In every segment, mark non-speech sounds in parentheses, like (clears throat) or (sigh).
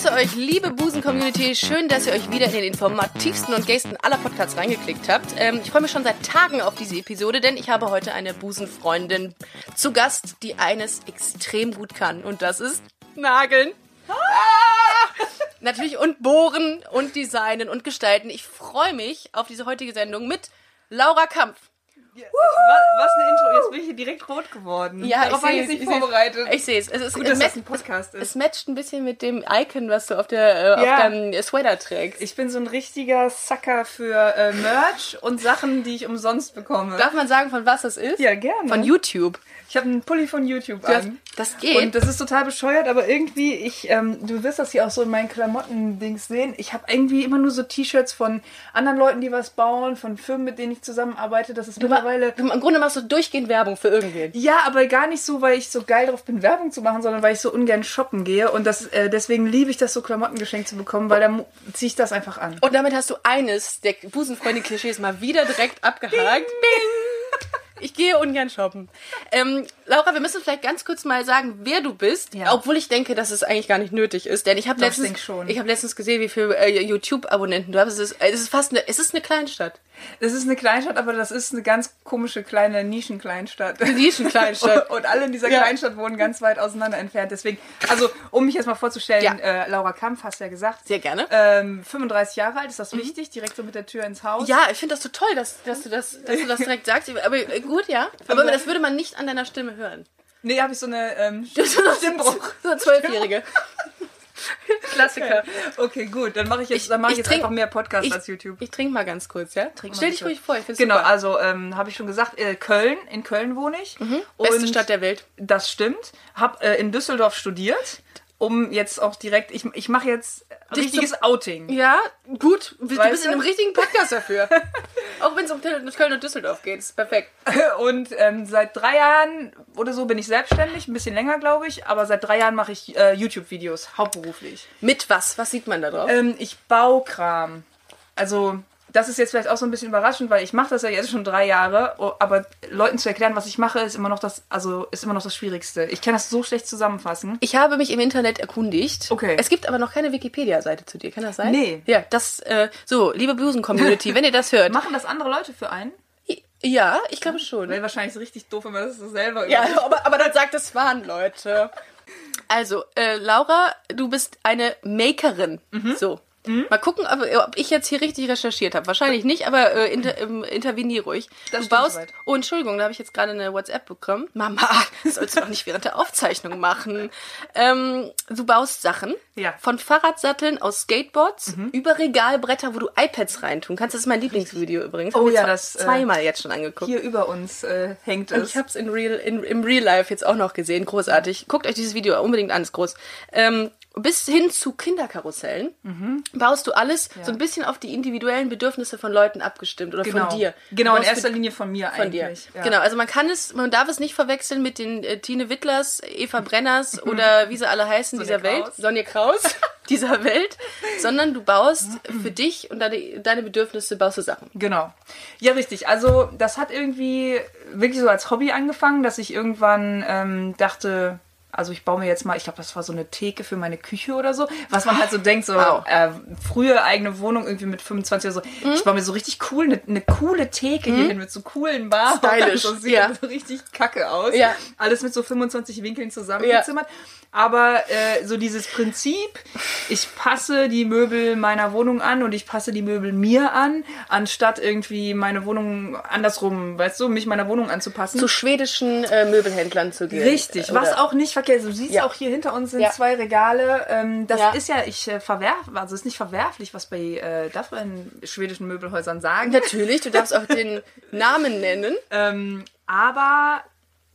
Grüße euch, liebe Busen-Community. Schön, dass ihr euch wieder in den informativsten und gaysten aller Podcasts reingeklickt habt. Ähm, ich freue mich schon seit Tagen auf diese Episode, denn ich habe heute eine Busenfreundin zu Gast, die eines extrem gut kann. Und das ist Nageln. Ah! Natürlich und bohren und designen und gestalten. Ich freue mich auf diese heutige Sendung mit Laura Kampf. Was, eine Intro, jetzt bin ich hier direkt rot geworden. Ja, Darauf ich war ich jetzt es, nicht ich es. vorbereitet. Ich sehe es. Es ist Gut, es dass das ein Podcast Es ist. matcht ein bisschen mit dem Icon, was du auf, der, äh, auf Ja. deinem Sweater trägst. Ich bin so ein richtiger Sucker für äh, Merch und Sachen, die ich umsonst bekomme. Darf man sagen, von was das ist? ja, gerne. Von YouTube. ich habe einen Pulli von YouTube Das, an. das geht. Und das ist total bescheuert, aber irgendwie, ich, ähm, du wirst das hier auch so in meinen Klamotten-Dings sehen. Ich habe irgendwie immer nur so T-Shirts von anderen Leuten, die was bauen, von Firmen, mit denen ich zusammenarbeite. Das ist du, ma- mittlerweile. Im Grunde machst du durchgehend Werbung für irgendwen. Ja, aber gar nicht so, weil ich so geil drauf bin, Werbung zu machen, sondern weil ich so ungern shoppen gehe. Und das, äh, deswegen liebe ich das, so Klamotten geschenkt zu bekommen, weil dann ziehe ich das einfach an. Und damit hast du eines der Busenfreunde-Klischees mal wieder direkt abgehakt. Bing. Ich gehe ungern shoppen. Ähm, Laura, wir müssen vielleicht ganz kurz mal sagen, wer du bist, Ja. obwohl ich denke, dass es eigentlich gar nicht nötig ist, denn ich habe ich letztens, ich habe letztens gesehen, wie viele äh, YouTube-Abonnenten du hast. Es ist, es ist fast eine, es ist eine Kleinstadt, Das ist eine Kleinstadt, aber das ist eine ganz komische kleine Nischenkleinstadt. Nischenkleinstadt. Und, (laughs) und alle in dieser Ja. Kleinstadt wohnen ganz weit auseinander entfernt. Deswegen, also um mich jetzt mal vorzustellen, Ja. äh, Laura Kampf, hast du ja gesagt. Sehr gerne. Ähm, 35 Jahre alt, ist das wichtig? Direkt so mit der Tür ins Haus. Ja, ich finde das so toll, dass, dass, du das, dass du das (laughs) direkt sagst. Aber äh, gut, ja. Aber das würde man nicht an deiner Stimme hören. Nee, habe ich so eine ähm, (laughs) Stimmbruch. (laughs) So eine Zwölfjährige. (laughs) Klassiker. Okay, gut, dann mache ich jetzt, dann mache ich, ich jetzt trink- einfach mehr Podcast Ich, als YouTube. ich trinke mal ganz kurz, ja? Trink Stell dich ruhig vor, ich finde Genau, super. also ähm, habe ich schon gesagt, äh, Köln, in Köln wohne ich. Beste Und Stadt der Welt. Das stimmt. Hab äh, in Düsseldorf studiert, um jetzt auch direkt, ich, ich mache jetzt richtiges Outing. Ja, gut. Du Weißt bist in du? einem richtigen Podcast dafür. (laughs) Auch wenn es um Köln Köln und Düsseldorf geht. Ist perfekt. (laughs) Und ähm, seit drei Jahren oder so bin ich selbstständig, ein bisschen länger glaube ich, aber seit drei Jahren mache ich äh, YouTube-Videos, hauptberuflich. Mit was? Was sieht man da drauf? Ähm, ich baue Kram. Also das ist jetzt vielleicht auch so ein bisschen überraschend, weil ich mache das ja jetzt schon drei Jahre, aber Leuten zu erklären, was ich mache, ist immer noch das, also ist immer noch das Schwierigste. Ich kann das so schlecht zusammenfassen. Ich habe mich im Internet erkundigt. Okay. Es gibt aber noch keine Wikipedia-Seite zu dir. Kann das sein? Nee. Ja, das, äh, so, liebe Busen-Community, (laughs) wenn ihr das hört. Machen das andere Leute für einen? Ja, ich glaube schon. Wäre wahrscheinlich so richtig doof, wenn man das so selber Ja, aber, aber dann sagt es waren Leute. (laughs) Also, äh, Laura, du bist eine Makerin. So. Mal gucken, ob, ob ich jetzt hier richtig recherchiert habe. Wahrscheinlich nicht, aber äh, inter, ähm, intervenier ruhig. Das du baust. soweit. Oh, Entschuldigung, da habe ich jetzt gerade eine WhatsApp bekommen. Mama, (laughs) das sollst du doch nicht während der Aufzeichnung machen. Ähm, du baust Sachen. Ja. Von Fahrradsatteln aus Skateboards über Regalbretter, wo du iPads reintun kannst. Das ist mein Lieblingsvideo übrigens. Oh ja, das, äh, zweimal jetzt schon angeguckt. Hier über uns äh, hängt Und es. ich habe es in Real, in, im Real Life jetzt auch noch gesehen. Großartig. Guckt euch dieses Video unbedingt an, ist groß. Ähm, bis hin zu Kinderkarussellen baust du alles so ein bisschen auf die individuellen Bedürfnisse von Leuten abgestimmt oder genau. von dir. Genau, in erster Linie von mir von dir. eigentlich. Ja. Genau, also man kann es, man darf es nicht verwechseln mit den äh, Tine Wittlers, Eva Brenners (laughs) oder wie sie alle heißen Sonja dieser Welt, Kraus. Sonja Kraus (laughs) dieser Welt, sondern du baust für dich und deine, deine Bedürfnisse baust du Sachen. Genau. Ja, richtig. Also das hat irgendwie wirklich so als Hobby angefangen, dass ich irgendwann ähm, dachte, also ich baue mir jetzt mal, ich glaube, das war so eine Theke für meine Küche oder so, was man halt so denkt, so Wow. äh, frühe eigene Wohnung irgendwie mit 25 oder so. Ich baue mir so richtig cool, eine, eine coole Theke hier hin mit so coolen Bar. (laughs) Stylisch, Das sieht ja. so richtig kacke aus. Ja. Alles mit so 25 Winkeln zusammengezimmert. Aber äh, so dieses Prinzip, ich passe die Möbel meiner Wohnung an und ich passe die Möbel mir an, anstatt irgendwie meine Wohnung andersrum, weißt du, mich meiner Wohnung anzupassen. Zu schwedischen äh, Möbelhändlern zu gehen. Richtig, Äh, was oder- auch nicht verkehrt ist. Du siehst Ja. auch hier hinter uns sind Ja. zwei Regale. Ähm, das Ja. ist ja, ich äh, verwerf, also ist nicht verwerflich, was bei, äh, darf man in schwedischen Möbelhäusern sagen. Natürlich, du darfst auch den Namen nennen. Ähm, aber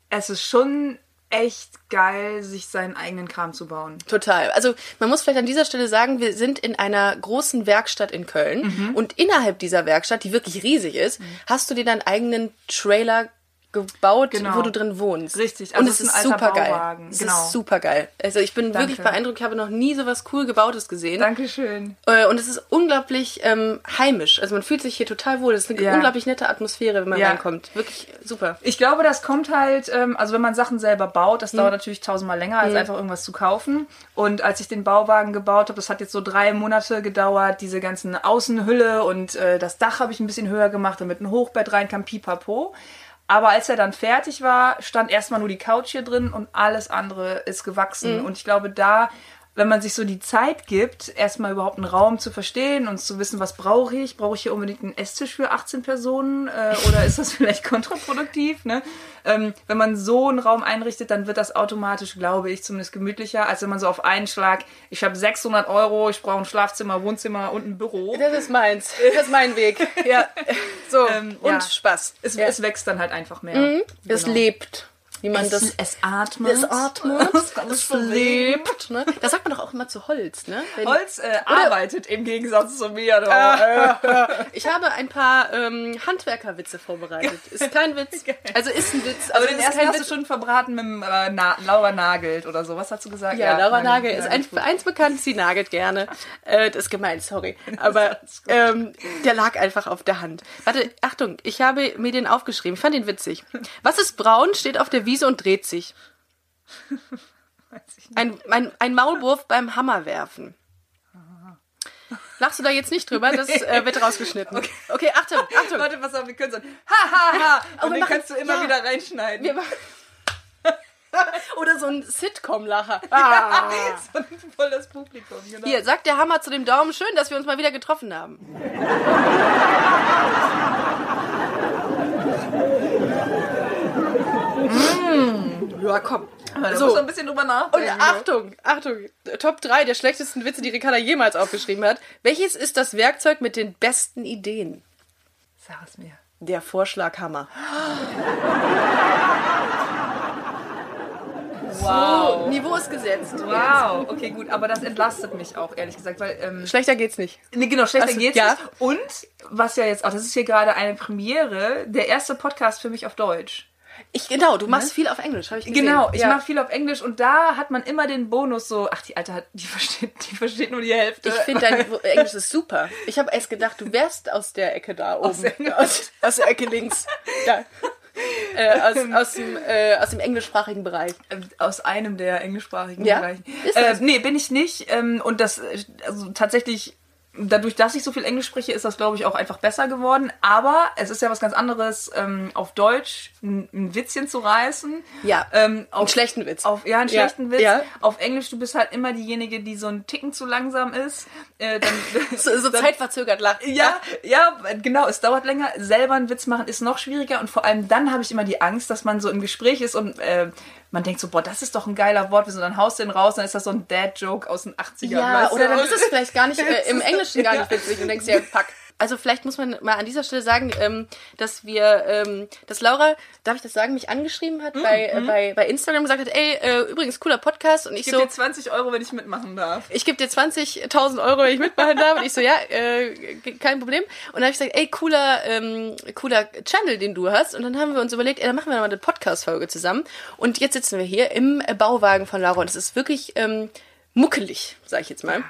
es ist schon echt geil, sich seinen eigenen Kram zu bauen. Total. Also man muss vielleicht an dieser Stelle sagen, wir sind in einer großen Werkstatt in Köln und innerhalb dieser Werkstatt, die wirklich riesig ist, hast du dir deinen eigenen Trailer gebaut, Genau. wo du drin wohnst. Richtig, und also es es ist ist super geil. Es genau. ist super geil. Also ich bin Danke. wirklich beeindruckt. Ich habe noch nie sowas cool gebautes gesehen. Dankeschön. Äh, Und es ist unglaublich ähm, heimisch. Also man fühlt sich hier total wohl. Es ist eine Ja. unglaublich nette Atmosphäre, wenn man Ja. reinkommt. Wirklich super. Ich glaube, das kommt halt, ähm, also wenn man Sachen selber baut, das Hm. dauert natürlich tausendmal länger, als einfach irgendwas zu kaufen. Und als ich den Bauwagen gebaut habe, das hat jetzt so drei Monate gedauert, diese ganzen Außenhülle und äh, das Dach habe ich ein bisschen höher gemacht, damit ein Hochbett rein kam, pipapo. Aber als er dann fertig war, stand erstmal nur die Couch hier drin und alles andere ist gewachsen. Hm. Und ich glaube, da wenn man sich so die Zeit gibt, erstmal überhaupt einen Raum zu verstehen und zu wissen, was brauche ich? Brauche ich hier unbedingt einen Esstisch für 18 Personen äh, oder ist das (laughs) vielleicht kontraproduktiv? Ne? Ähm, wenn man so einen Raum einrichtet, dann wird das automatisch, glaube ich, zumindest gemütlicher, als wenn man so auf einen Schlag, ich habe 600 Euro, ich brauche ein Schlafzimmer, Wohnzimmer und ein Büro. Das ist meins. Das ist mein Weg. (laughs) Ja. So. Ähm, und ja. Spaß. Es, ja. es wächst dann halt einfach mehr. Es Genau. lebt. Wie man das. es atmet. Es atmet, (laughs) Es es lebt. Ne? Das sagt man doch auch immer zu Holz. Ne? Wenn- Holz äh, arbeitet im Gegensatz zu mir. Doch. (laughs) Ich habe ein paar ähm, Handwerkerwitze vorbereitet. Ist kein Witz. (laughs) Also ist ein Witz. Aber Also den ist ersten hast du Witz. schon verbraten mit dem äh, Na Laura Nagelt oder so. Was hast du gesagt? Ja, Laura Nagel- Nagel ist ein, eins bekannt, sie nagelt gerne. Äh, das ist gemein, sorry. Aber ähm, der lag einfach auf der Hand. Warte, Achtung, ich habe mir den aufgeschrieben. Ich fand den witzig. Was ist braun, steht auf der Wiese und dreht sich? Ein, ein, ein Maulwurf beim Hammerwerfen. Lachst du da jetzt nicht drüber? Das äh, wird rausgeschnitten. Okay, Achtung, (laughs) Achtung. Warte, pass auf, wir können so ein Ha, ha, ha. Oh, Und den machen- kannst du immer ja. wieder reinschneiden. Wir machen- (laughs) Oder so ein Sitcom-Lacher. Ah. (laughs) so ein voll das Publikum, genau. Hier, sagt der Hammer zu dem Daumen. Schön, dass wir uns mal wieder getroffen haben. Ja, komm. Da So. muss ein bisschen drüber Und nachdenken. ne? Achtung, Achtung, Top 3 der schlechtesten Witze, die Ricarda jemals aufgeschrieben hat. Welches ist das Werkzeug mit den besten Ideen? Sag es mir. Der Vorschlaghammer. Wow. So, Niveau ist gesetzt. Wow, okay, gut, aber das entlastet mich auch, ehrlich gesagt, weil, ähm, Schlechter geht's nicht. nee, genau, schlechter Also, geht's ja. nicht. Und, was ja jetzt auch, das ist hier gerade eine Premiere, der erste Podcast für mich auf Deutsch. Ich, genau, du machst viel auf Englisch, habe ich gesehen. Genau, ich ja. mache viel auf Englisch und da hat man immer den Bonus so, ach, die Alte hat, die (laughs) versteht, die versteht nur die Hälfte. Ich finde dein (laughs) Englisch ist super. Ich habe erst gedacht, du wärst aus der Ecke da oben. der- aus, aus der Ecke links. (laughs) Da. Äh, aus, aus, dem, äh, aus dem englischsprachigen Bereich. Äh, aus einem der englischsprachigen Ja? Bereichen. Ist Äh, nee, bin ich nicht. Ähm, und das, äh, also tatsächlich, dadurch, dass ich so viel Englisch spreche, ist das, glaube ich, auch einfach besser geworden. Aber es ist ja was ganz anderes, ähm, auf Deutsch ein, ein Witzchen zu reißen. Ja, Ähm, auf, einen schlechten Witz. Auf, ja, einen Ja, schlechten Witz. ja. Auf Englisch, du bist halt immer diejenige, die so einen Ticken zu langsam ist. Äh, dann, (laughs) so, so dann, zeitverzögert lacht. ja, ja, genau, es dauert länger. Selber einen Witz machen ist noch schwieriger und vor allem dann habe ich immer die Angst, dass man so im Gespräch ist und äh, man denkt so, boah, das ist doch ein geiler Wort, und dann haust du den raus, dann ist das so ein Dad-Joke aus den 80ern. Ja, oder dann ist es (laughs) vielleicht gar nicht äh, im Englischen gar ja. nicht witzig und denkst dir, pack. Also vielleicht muss man mal an dieser Stelle sagen, ähm, dass wir, ähm, dass Laura, darf ich das sagen, mich angeschrieben hat bei, äh, bei, bei Instagram und gesagt hat, ey, äh, übrigens cooler Podcast und ich, Ich gebe so, dir 20 Euro, wenn ich mitmachen darf. ich gebe dir 20.000 Euro, wenn ich mitmachen darf. Und ich so, ja, äh, kein Problem. Und dann habe ich gesagt, ey, cooler, ähm, cooler Channel, den du hast. Und dann haben wir uns überlegt, ey, dann machen wir nochmal eine Podcast-Folge zusammen. Und jetzt sitzen wir hier im Bauwagen von Laura. Und es ist wirklich ähm, muckelig, sag ich jetzt mal.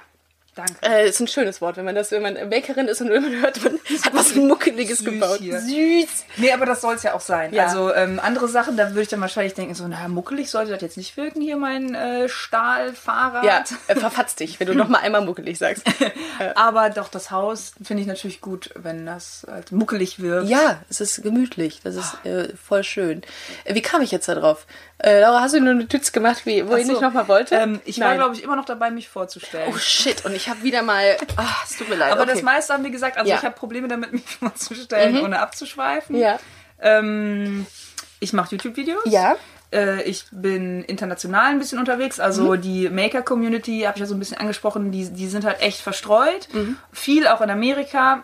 Danke. Äh, ist ein schönes Wort, wenn man das, wenn man Bakerin ist und man hört, man hat was Muckeliges Süß gebaut. hier. Süß. Nee, aber das soll es ja auch sein. Ja. Also ähm, andere Sachen, da würde ich dann wahrscheinlich denken, so, na, muckelig sollte das jetzt nicht wirken, hier mein äh, Stahlfahrrad. Ja, äh, verfatz dich, wenn du noch mal einmal muckelig sagst. (laughs) Aber doch, das Haus finde ich natürlich gut, wenn das halt muckelig wirkt. Ja, es ist gemütlich. Das ist äh, voll schön. Äh, wie kam ich jetzt da drauf? Äh, Laura, hast du nur eine Tütz gemacht, wie, wo ich Ach so. nicht noch mal wollte? Ähm, ich war, Nein. glaube ich, immer noch dabei, mich vorzustellen. Oh shit, und ich habe wieder mal. Ah, es tut mir leid. Aber okay. das meiste haben wir gesagt, also Ja. Mhm. ich habe Probleme damit, (laughs) mich vorzustellen, ohne abzuschweifen. Ja. Ähm, ich mache YouTube-Videos. Ja. Äh, ich bin international ein bisschen unterwegs. Also Mhm. die Maker-Community, habe ich ja so ein bisschen angesprochen, die, die sind halt echt verstreut. Mhm. Viel auch in Amerika.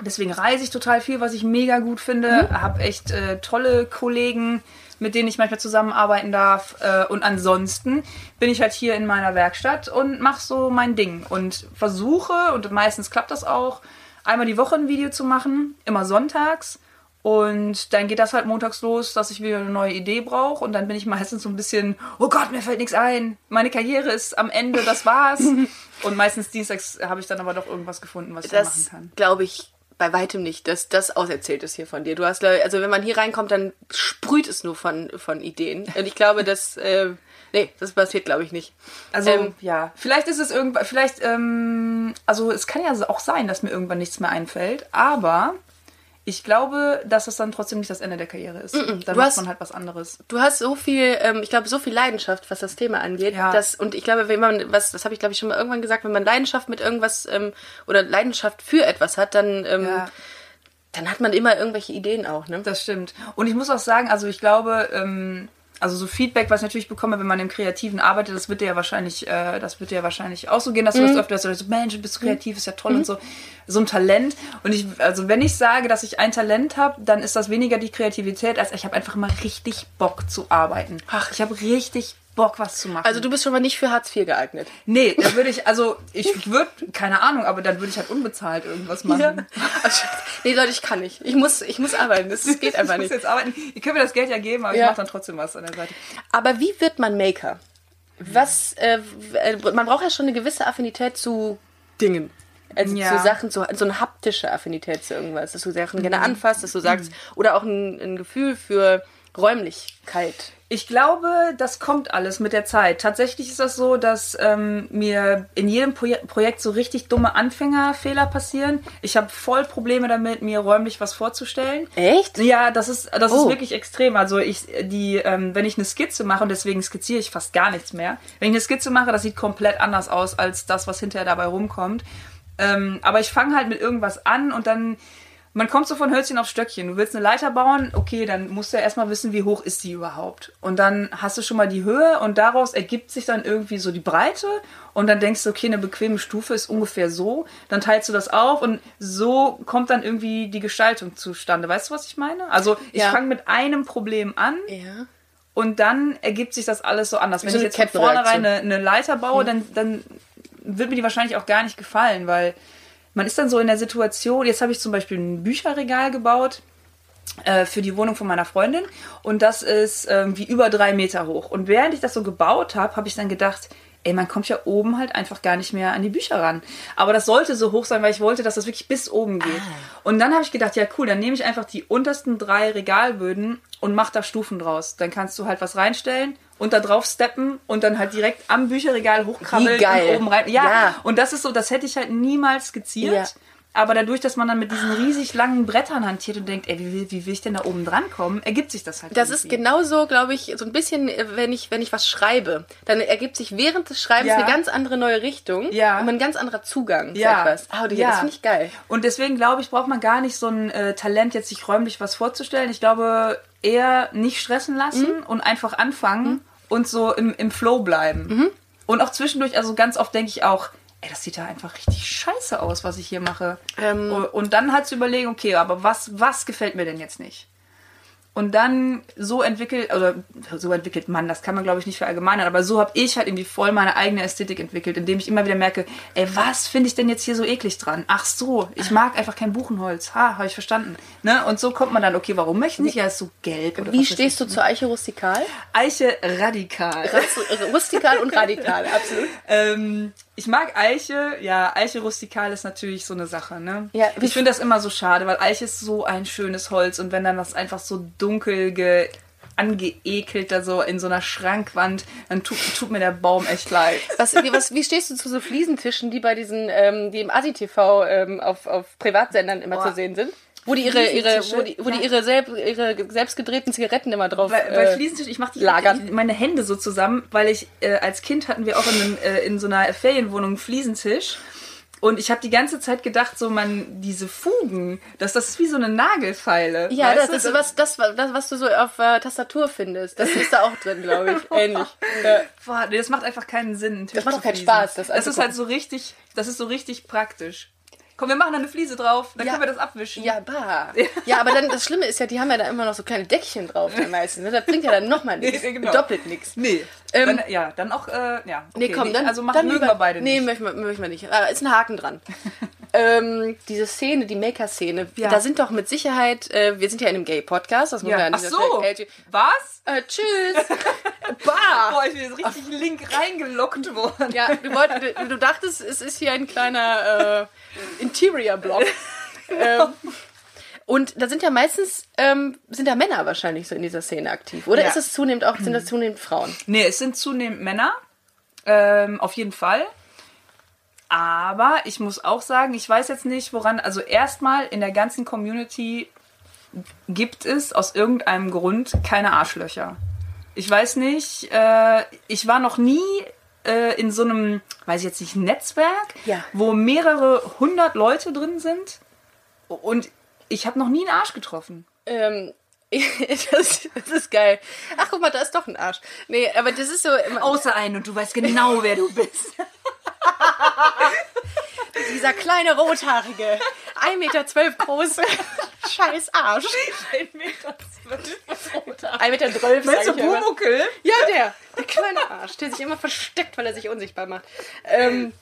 Deswegen reise ich total viel, was ich mega gut finde. Mhm. Habe echt äh, tolle Kollegen, mit denen ich manchmal zusammenarbeiten darf. Äh, und ansonsten bin ich halt hier in meiner Werkstatt und mache so mein Ding. Und versuche, und meistens klappt das auch, einmal die Woche ein Video zu machen, immer sonntags. Und dann geht das halt montags los, dass ich wieder eine neue Idee brauche. Und dann bin ich meistens so ein bisschen, oh Gott, mir fällt nichts ein. Meine Karriere ist am Ende, das war's. (laughs) und meistens dienstags habe ich dann aber doch irgendwas gefunden, was ich das machen kann. glaube ich bei weitem nicht, dass das auserzählt ist hier von dir. Du hast, also wenn man hier reinkommt, dann sprüht es nur von, von Ideen. Und ich glaube, dass, äh, nee, das passiert, glaube ich, nicht. Also, ähm, ja, vielleicht ist es irgendwann, vielleicht, ähm, also es kann ja auch sein, dass mir irgendwann nichts mehr einfällt, aber ich glaube, dass es dann trotzdem nicht das Ende der Karriere ist. Mm -mm. Dann macht hast, man halt was anderes. Du hast so viel, ähm, ich glaube, so viel Leidenschaft, was das Thema angeht. Ja. Dass, und ich glaube, wenn man, was, das habe ich, glaube ich, schon mal irgendwann gesagt, wenn man Leidenschaft mit irgendwas ähm, oder Leidenschaft für etwas hat, dann, ähm, ja. dann hat man immer irgendwelche Ideen auch. Ne? Das stimmt. Und ich muss auch sagen, also ich glaube, ähm, also so Feedback, was ich natürlich bekomme, wenn man im Kreativen arbeitet, das wird dir ja wahrscheinlich, äh, das wird dir ja wahrscheinlich auch so gehen, dass du mhm. das öfter sagst, so, Mensch, du bist kreativ, ist ja toll mhm. und so. So ein Talent. Und ich, also wenn ich sage, dass ich ein Talent habe, dann ist das weniger die Kreativität, als ich habe einfach immer richtig Bock zu arbeiten. Ach, ich habe richtig Bock, was zu machen. Also du bist schon mal nicht für Hartz IV geeignet. Nee, da würde ich, also ich würde, keine Ahnung, aber dann würde ich halt unbezahlt irgendwas machen. Ja. Also, nee, Leute, ich kann nicht. Ich muss, ich muss arbeiten. Das, das (laughs) geht einfach nicht. Ich muss jetzt arbeiten. Ihr könnt mir das Geld ja geben, aber ja. ich mache dann trotzdem was an der Seite. Aber wie wird man Maker? Was, äh, man braucht ja schon eine gewisse Affinität zu Dingen. Also ja. zu Sachen, zu, so eine haptische Affinität zu irgendwas, dass du Sachen gerne mhm. anfasst, dass du sagst, mhm. oder auch ein, ein Gefühl für Räumlichkeit. Ich glaube, das kommt alles mit der Zeit. Tatsächlich ist das so, dass ähm, mir in jedem Proje Projekt so richtig dumme Anfängerfehler passieren. Ich habe voll Probleme damit, mir räumlich was vorzustellen. Echt? Ja, das ist das oh. ist wirklich extrem. Also ich die, ähm, wenn ich eine Skizze mache und deswegen skizziere ich fast gar nichts mehr. Wenn ich eine Skizze mache, das sieht komplett anders aus als das, was hinterher dabei rumkommt. Ähm, aber ich fange halt mit irgendwas an und dann man kommt so von Hölzchen auf Stöckchen. Du willst eine Leiter bauen, okay, dann musst du ja erstmal wissen, wie hoch ist die überhaupt. Und dann hast du schon mal die Höhe und daraus ergibt sich dann irgendwie so die Breite und dann denkst du, okay, eine bequeme Stufe ist ungefähr so. Dann teilst du das auf und so kommt dann irgendwie die Gestaltung zustande. Weißt du, was ich meine? Also ich ja. fange mit einem Problem an. Ja. Und dann ergibt sich das alles so anders. Wenn so ich jetzt von vornherein eine, eine Leiter baue, hm. dann, dann wird mir die wahrscheinlich auch gar nicht gefallen, weil man ist dann so in der Situation, jetzt habe ich zum Beispiel ein Bücherregal gebaut äh, für die Wohnung von meiner Freundin und das ist irgendwie über drei Meter hoch. Und während ich das so gebaut habe, habe ich dann gedacht, ey, man kommt ja oben halt einfach gar nicht mehr an die Bücher ran. Aber das sollte so hoch sein, weil ich wollte, dass das wirklich bis oben geht. Ah. Und dann habe ich gedacht, ja cool, dann nehme ich einfach die untersten drei Regalböden und mache da Stufen draus. Dann kannst du halt was reinstellen und da drauf steppen und dann halt direkt am Bücherregal hochkrabbeln und oben rein. Ja, ja, und das ist so, das hätte ich halt niemals skizziert. Ja. Aber dadurch, dass man dann mit diesen riesig langen Brettern hantiert und denkt, ey, wie, wie will ich denn da oben dran kommen, ergibt sich das halt. Das irgendwie. ist genauso, glaube ich, so ein bisschen, wenn ich, wenn ich was schreibe, dann ergibt sich während des Schreibens ja. eine ganz andere neue Richtung ja. und ein ganz anderer Zugang ja. zu etwas. Oh, ja. Das finde ich geil. Und deswegen glaube ich, braucht man gar nicht so ein äh, Talent, jetzt sich räumlich was vorzustellen. Ich glaube, eher nicht stressen lassen mhm. und einfach anfangen. Mhm und so im, im Flow bleiben. Mhm. Und auch zwischendurch, also ganz oft denke ich auch, ey, das sieht ja einfach richtig scheiße aus, was ich hier mache. Ähm. Und dann halt zu überlegen, okay, aber was, was gefällt mir denn jetzt nicht? Und dann so entwickelt, oder so entwickelt man, das kann man glaube ich nicht verallgemeinern, aber so habe ich halt irgendwie voll meine eigene Ästhetik entwickelt, indem ich immer wieder merke, ey, was finde ich denn jetzt hier so eklig dran? Ach so, ich mag einfach kein Buchenholz. Ha, habe ich verstanden. Ne? Und so kommt man dann, okay, warum möchte ich? Ja, ist so gelb. Oder Wie stehst du zur Eiche rustikal? Eiche radikal. rustikal und radikal, (laughs) absolut. ähm, ich mag Eiche, ja, Eiche rustikal ist natürlich so eine Sache, ne? Ja, ich finde das immer so schade, weil Eiche ist so ein schönes Holz und wenn dann das einfach so dunkel ge angeekelt da so in so einer Schrankwand, dann tut, tut mir der Baum echt leid. Was, wie, was, wie stehst du zu so Fliesentischen, die bei diesen, ähm, die im ASI-TV ähm, auf, auf Privatsendern immer Boah. zu sehen sind? Wo die ihre, ihre, wo die, wo die ihre, selb, ihre selbst gedrehten Zigaretten immer drauf weil, weil äh, Fliesentisch, ich mache lagern. meine Hände so zusammen, weil ich äh, als Kind hatten wir auch in, einem, äh, in so einer Ferienwohnung einen Fliesentisch. Und ich habe die ganze Zeit gedacht, so man, diese Fugen, dass das ist wie so eine Nagelfeile. Ja, das, das ist was, das, das, was du so auf äh, Tastatur findest. Das ist da auch drin, glaube ich. (laughs) Ähnlich. Ja. Boah, nee, das macht einfach keinen Sinn. Das macht auch keinen Spaß. Das, das ist halt so richtig, das ist so richtig praktisch. Komm, wir machen da eine Fliese drauf, dann ja. können wir das abwischen. Ja, bah. Ja. aber dann das Schlimme ist ja, die haben ja da immer noch so kleine Deckchen drauf, dann meistens. Ne? Das bringt ja dann nochmal nichts. Nee, genau. Doppelt nichts. Nee. Ähm, dann, ja, dann auch, äh, ja. Okay, nee, komm, dann. Also machen, dann mögen wir beide nicht. Nee, möchten wir, möchten wir nicht. Äh, ist ein Haken dran. (laughs) ähm, diese Szene, die Maker-Szene, Ja. da sind doch mit Sicherheit, äh, wir sind ja in einem Gay-Podcast, das muss man Ja. an Ach dieser so, Stelle- was? Äh, tschüss. (laughs) bah. Boah, ich bin jetzt richtig link reingelockt worden. Ja, du, wollt, du, du dachtest, es ist hier ein kleiner äh, Interior-Block. (laughs) ähm, und da sind ja meistens, ähm, sind da Männer wahrscheinlich so in dieser Szene aktiv. Oder Ja. ist es zunehmend auch, sind das zunehmend Frauen? Nee, es sind zunehmend Männer. Ähm, auf jeden Fall. Aber ich muss auch sagen, ich weiß jetzt nicht, woran. Also, erstmal in der ganzen Community gibt es aus irgendeinem Grund keine Arschlöcher. Ich weiß nicht, äh, ich war noch nie äh, in so einem, weiß ich jetzt nicht, Netzwerk, Ja. wo mehrere hundert Leute drin sind. Und ich habe noch nie einen Arsch getroffen. Ähm, (laughs) das, das ist geil. Ach, guck mal, da ist doch ein Arsch. Nee, aber das ist so. Außer einen und du weißt genau, wer du bist. (laughs) (laughs) Dieser kleine rothaarige, 1,12 Meter große, (laughs) scheiß Arsch. 1,12 Meter, Meinst du sag ich immer. Bumuckel? Ja, der. Der kleine Arsch, der sich immer versteckt, weil er sich unsichtbar macht. Ähm,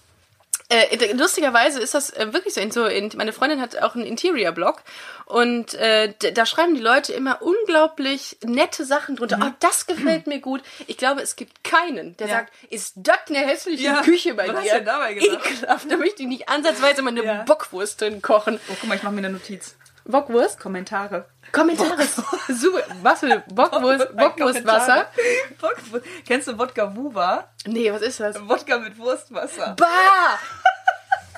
äh, lustigerweise ist das äh, wirklich so. In so in, meine Freundin hat auch einen Interior-Blog und äh, da schreiben die Leute immer unglaublich nette Sachen drunter. Oh, das gefällt mir gut. Ich glaube, es gibt keinen, der Ja. sagt, ist das eine hässliche Ja. Küche bei Was hast dir? du denn dabei gedacht? Ekelhaft. Da möchte ich nicht ansatzweise meine Ja. Bockwurst drin kochen. Oh, guck mal, ich mache mir eine Notiz. Bockwurst? Kommentare. Kommentare. Super. Was für Bockwurst? Bockwurstwasser? Bockwurst. Kennst du Wodka Wuva? Nee, was ist das? Wodka mit Wurstwasser. Bah!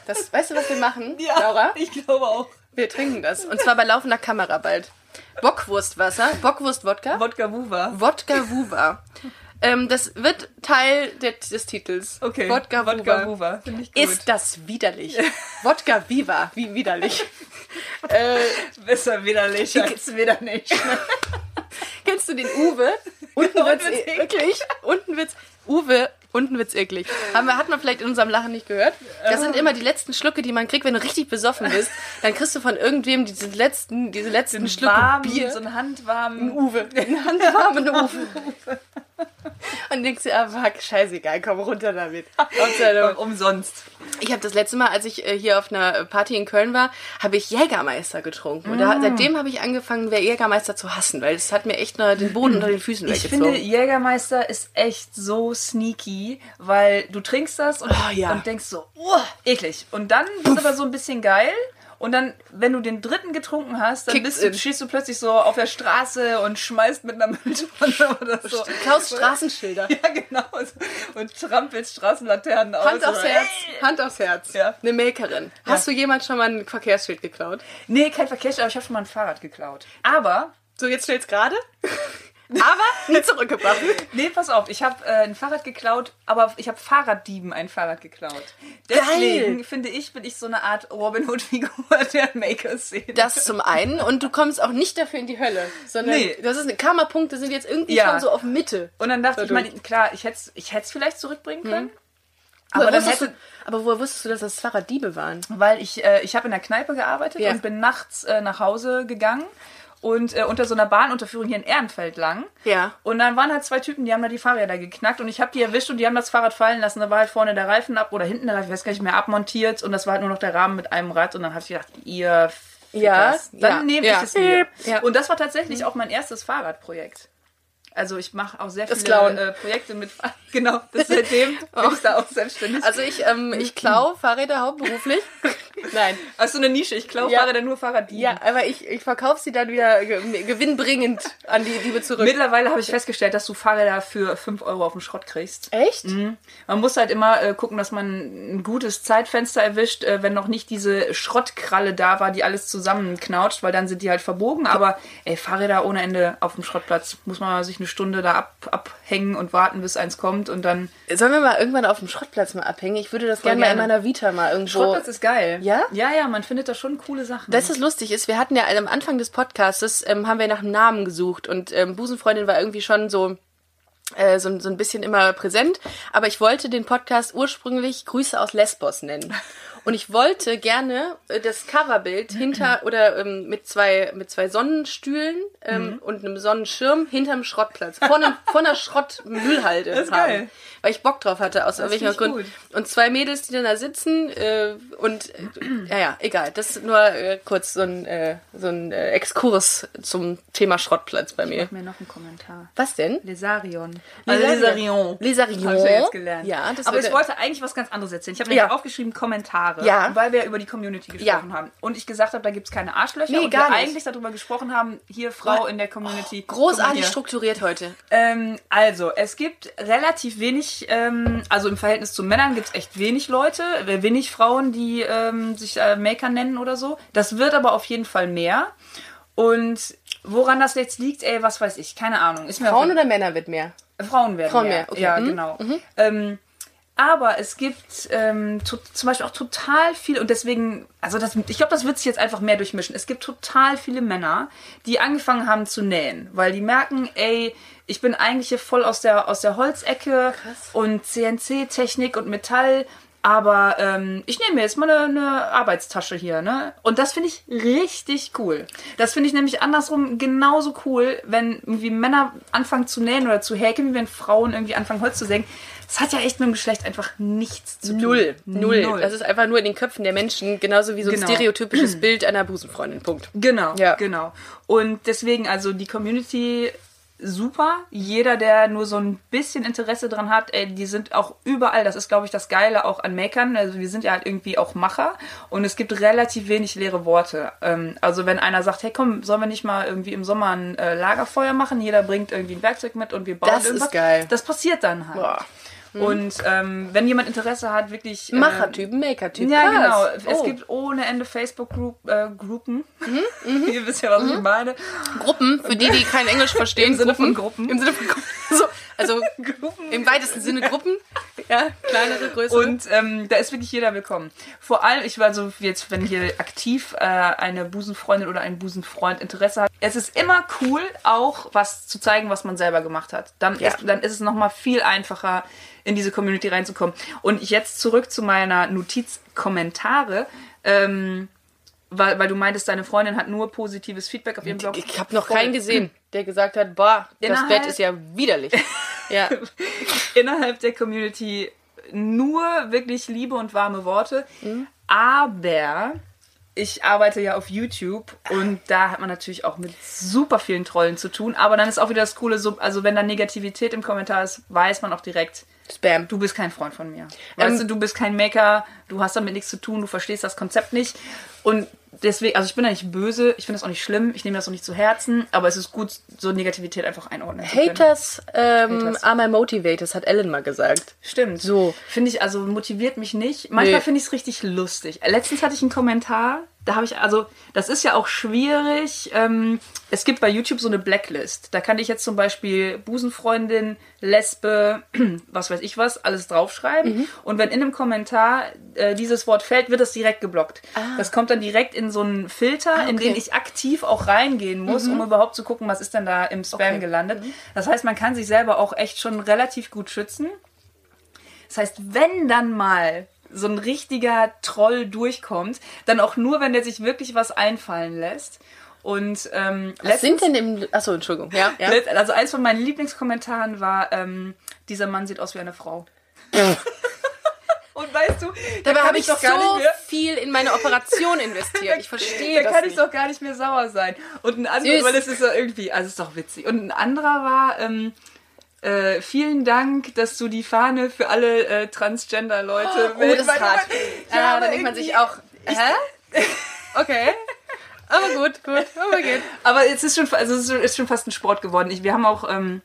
Das, weißt du, was wir machen, (laughs) Laura? ich glaube auch. Wir trinken das. Und zwar bei laufender Kamera bald. Bockwurstwasser, Bockwurst-Wodka, Wodka Wuva. Wodka Wuva. Ähm, das wird Teil des, des Titels. Okay. Wodka, Wodka Wuva. Wuva. Ich gut. Ist das widerlich? Wodka Viva, wie widerlich. (laughs) äh, besser widerlich. Gibt's wieder nicht. (laughs) Kennst du den Uwe? Unten wird's eklig. Unten wird's Uwe, unten wird's eklig. Haben wir, hat man vielleicht in unserem Lachen nicht gehört? Das sind immer die letzten Schlucke, die man kriegt, wenn du richtig besoffen bist. Dann kriegst du von irgendwem diese letzten, diese letzten Schlucke warm, Bier. so einen handwarmen. Uwe. Einen handwarmen Uwe. (laughs) (laughs) Und denkst dir, ah, fuck, scheißegal, komm runter damit. (laughs) Umsonst. ich habe das letzte Mal, als ich äh, hier auf einer Party in Köln war, habe ich Jägermeister getrunken. Und da, seitdem habe ich angefangen, wer Jägermeister zu hassen, weil es hat mir echt nur den Boden unter den Füßen Ich weggezogen. finde, Jägermeister ist echt so sneaky, weil du trinkst das und, Oh, ja. und denkst so, oh, eklig. Und dann ist aber so ein bisschen geil. Und dann, wenn du den dritten getrunken hast, dann bist du, stehst du plötzlich so auf der Straße und schmeißt mit einer Mülltonne oder so. Klaus Straßenschilder. (laughs) Ja, genau. Und trampelst Straßenlaternen aus. Hand aufs Oder- Herz. Hand aufs Herz. Ja. Eine Makerin. Hast du jemand schon mal ein Verkehrsschild geklaut? Nee, kein Verkehr, aber ich habe schon mal ein Fahrrad geklaut. Aber, So, jetzt steht's gerade. Aber nie zurückgebracht. (laughs) nee, pass auf, ich habe äh, ein Fahrrad geklaut, aber ich habe Fahrraddieben ein Fahrrad geklaut. Deswegen finde ich, bin ich so eine Art Robin Hood-Figur (laughs) der Maker-Szene. Das zum einen. Und du kommst auch nicht dafür in die Hölle. Sondern Nee. das ist eine Karma-Punkte sind jetzt irgendwie Ja. schon so auf Mitte. Und dann dachte ich, Dadurch. mein, klar, ich hätte es ich hätt's vielleicht zurückbringen können. Aber, Aber wusstest hätte, du, aber woher wusstest du, dass das Fahrraddiebe waren? weil ich, äh, ich habe in der Kneipe gearbeitet Ja. und bin nachts äh, nach Hause gegangen und äh, unter so einer Bahnunterführung hier in Ehrenfeld lang. Ja. Und dann waren halt zwei Typen, die haben da die Fahrräder geknackt und ich habe die erwischt und die haben das Fahrrad fallen lassen. Da war halt vorne der Reifen ab oder hinten der Reifen, ich weiß gar nicht mehr, abmontiert und das war halt nur noch der Rahmen mit einem Rad und dann habe ich gedacht, ihr Ja, Fickers, dann ja, nehme ja. ich es mir. Ja. Und das war tatsächlich auch mein erstes Fahrradprojekt. Also ich mache auch sehr viele äh, Projekte mit (laughs) genau, das seitdem (laughs) bin ich da auch selbstständig. Also ich, ähm, ich klau Fahrräder hauptberuflich. (laughs) Nein. Hast du eine Nische? Ich glaube Ja. Fahrräder nur Fahrraddieben. Ja, aber ich, ich verkaufe sie dann wieder ge- gewinnbringend an die Diebe zurück. Mittlerweile habe ich festgestellt, dass du Fahrräder für 5 Euro auf dem Schrott kriegst. Echt? Man muss halt immer äh, gucken, dass man ein gutes Zeitfenster erwischt, äh, wenn noch nicht diese Schrottkralle da war, die alles zusammenknautscht, weil dann sind die halt verbogen. Aber ey, Fahrräder ohne Ende auf dem Schrottplatz muss man sich eine Stunde da ab, abhängen und warten, bis eins kommt und dann. Sollen wir mal irgendwann auf dem Schrottplatz mal abhängen? Ich würde das gerne mal in meiner Vita mal irgendwo. Schrottplatz ist geil. Ja? Ja, ja, man findet da schon coole Sachen. Das ist lustig ist, wir hatten ja am Anfang des Podcastes, ähm, haben wir nach einem Namen gesucht und ähm, Busenfreundin war irgendwie schon so, äh, so, so ein bisschen immer präsent, aber ich wollte den Podcast ursprünglich Grüße aus Lesbos nennen. Und ich wollte gerne äh, das Coverbild hinter oder ähm, mit zwei mit zwei Sonnenstühlen ähm, Mhm. und einem Sonnenschirm hinterm Schrottplatz vor, einem, vor einer Schrottmüllhalde (laughs) Das ist haben, geil. weil ich Bock drauf hatte aus welchem ich Grund. gut. Und zwei Mädels, die dann da sitzen äh, und äh, ja ja egal. Das ist nur äh, kurz so ein äh, so ein äh, Exkurs zum Thema Schrottplatz bei mir. Mach mir noch einen Kommentar. Was denn? Lesarion. Lesarion. Lesarion. Lesarion. Habe ich ja jetzt gelernt. Ja, das Aber ich wollte eigentlich was ganz anderes erzählen. Ich habe Ja. nämlich aufgeschrieben Kommentare, Ja. weil wir über die Community gesprochen Ja. haben. Und ich gesagt habe, da gibt es keine Arschlöcher. Nee, und gar wir nicht. eigentlich darüber gesprochen haben, hier Frau in der Community. Mal Großartig strukturiert heute. Ähm, also, es gibt relativ wenig, ähm, also im Verhältnis zu Männern gibt es echt wenig Leute, äh, wenig Frauen, die ähm, sich äh, Maker nennen oder so. Das wird aber auf jeden Fall mehr. Und woran das jetzt liegt, ey, was weiß ich, keine Ahnung. Frauen oder Männer wird mehr? Frauen werden Frauen mehr. mehr, okay. Ja, Mhm. genau. Ähm, aber es gibt ähm, zum Beispiel auch total viel und deswegen, also das, ich glaube, das wird sich jetzt einfach mehr durchmischen. Es gibt total viele Männer, die angefangen haben zu nähen, weil die merken, ey, ich bin eigentlich hier voll aus der aus der Holzecke und CNC-Technik und Metall. Aber ähm, ich nehme mir jetzt mal eine, eine Arbeitstasche hier, ne? Und das finde ich richtig cool. Das finde ich nämlich andersrum genauso cool, wenn irgendwie Männer anfangen zu nähen oder zu häkeln, wie wenn Frauen irgendwie anfangen Holz zu sägen. Das hat ja echt mit dem Geschlecht einfach nichts zu tun. Null. Null. Null. Das ist einfach nur in den Köpfen der Menschen, genauso wie so ein Genau. stereotypisches (clears throat) Bild einer Busenfreundin. Punkt. Genau, Ja. genau. Und deswegen, also die Community super. Jeder, der nur so ein bisschen Interesse dran hat, ey, die sind auch überall. Das ist, glaube ich, das Geile auch an Makern. Also wir sind ja halt irgendwie auch Macher und es gibt relativ wenig leere Worte. Ähm, also wenn einer sagt, hey komm, sollen wir nicht mal irgendwie im Sommer ein äh, Lagerfeuer machen? Jeder bringt irgendwie ein Werkzeug mit und wir bauen Das ist irgendwas. geil. Das passiert dann halt. Boah. Und ähm, wenn jemand Interesse hat, wirklich... äh, Machertyp, Makertyp. ja, krass. genau. Es Oh. gibt ohne Ende Facebook-Gruppen. Äh, Gruppen. (laughs) Mhm, Ihr wisst ja, was ich meine. Gruppen, für die, die kein Englisch verstehen. Im Sinne von Gruppen. Im Sinne von Gruppen. So, also (laughs) im weitesten Sinne Gruppen. Ja, kleinere, größere. Und ähm, da ist wirklich jeder willkommen. Vor allem, ich war so jetzt, wenn hier aktiv äh, eine Busenfreundin oder ein Busenfreund Interesse hat, es ist immer cool, auch was zu zeigen, was man selber gemacht hat. Dann, Ja. ist, dann ist es nochmal viel einfacher, in diese Community reinzukommen. Und jetzt zurück zu meiner Notiz Kommentare. Ähm, weil, weil du meintest, deine Freundin hat nur positives Feedback auf ihrem Blog. ich habe noch keinen gesehen, (laughs) der gesagt hat, boah, das Innerhalb- Bett ist ja widerlich. (laughs) Ja. innerhalb der Community nur wirklich liebe und warme Worte. Aber ich arbeite ja auf YouTube und da hat man natürlich auch mit super vielen Trollen zu tun. Aber dann ist auch wieder das Coole, so, also wenn da Negativität im Kommentar ist, weiß man auch direkt, Spam. du bist kein Freund von mir. Weißt Ähm, du, du bist kein Maker, du hast damit nichts zu tun, du verstehst das Konzept nicht. Und deswegen, also ich bin da nicht böse, ich finde das auch nicht schlimm, ich nehme das auch nicht zu Herzen, aber es ist gut, so Negativität einfach einordnen. Haters, ähm, Haters. are my motivators, hat Ellen mal gesagt. Stimmt. So. Finde ich, also motiviert mich nicht. Manchmal Nee. finde ich es richtig lustig. Letztens hatte ich einen Kommentar, da habe ich, also, das ist ja auch schwierig. Ähm, es gibt bei YouTube so eine Blacklist. Da kann ich jetzt zum Beispiel Busenfreundin, Lesbe, (clears throat) was weiß ich was, alles draufschreiben. Mhm. Und wenn in einem Kommentar äh, dieses Wort fällt, wird das direkt geblockt. Das kommt dann direkt in so einen Filter, in Ah. okay. Mhm. den ich aktiv auch reingehen muss, um überhaupt zu gucken, was ist denn da im Spam Okay. Mhm. gelandet. Das heißt, man kann sich selber auch echt schon relativ gut schützen. Das heißt, wenn dann mal so ein richtiger Troll durchkommt, dann auch nur, wenn der sich wirklich was einfallen lässt. Und ähm, Was sind denn im. Achso, Entschuldigung. Ja, ja. also eins von meinen Lieblingskommentaren war, ähm, dieser Mann sieht aus wie eine Frau. (laughs) Und weißt du, da Dabei habe ich doch gar so nicht mehr, viel in meine Operation investiert. (laughs) Ich verstehe da das kann nicht. ich doch gar nicht mehr sauer sein. Und ein anderer, weil das ist so irgendwie, also ist doch witzig. Und ein anderer war, ähm, äh, vielen Dank, dass du die Fahne für alle äh, Transgender-Leute Oh, das ist hart. Ja, Ja, da denkt man sich auch, hä? (laughs) Okay. Aber gut, gut. Aber geht. Aber es ist schon, also es ist schon fast ein Sport geworden. Ich, wir haben auch ähm,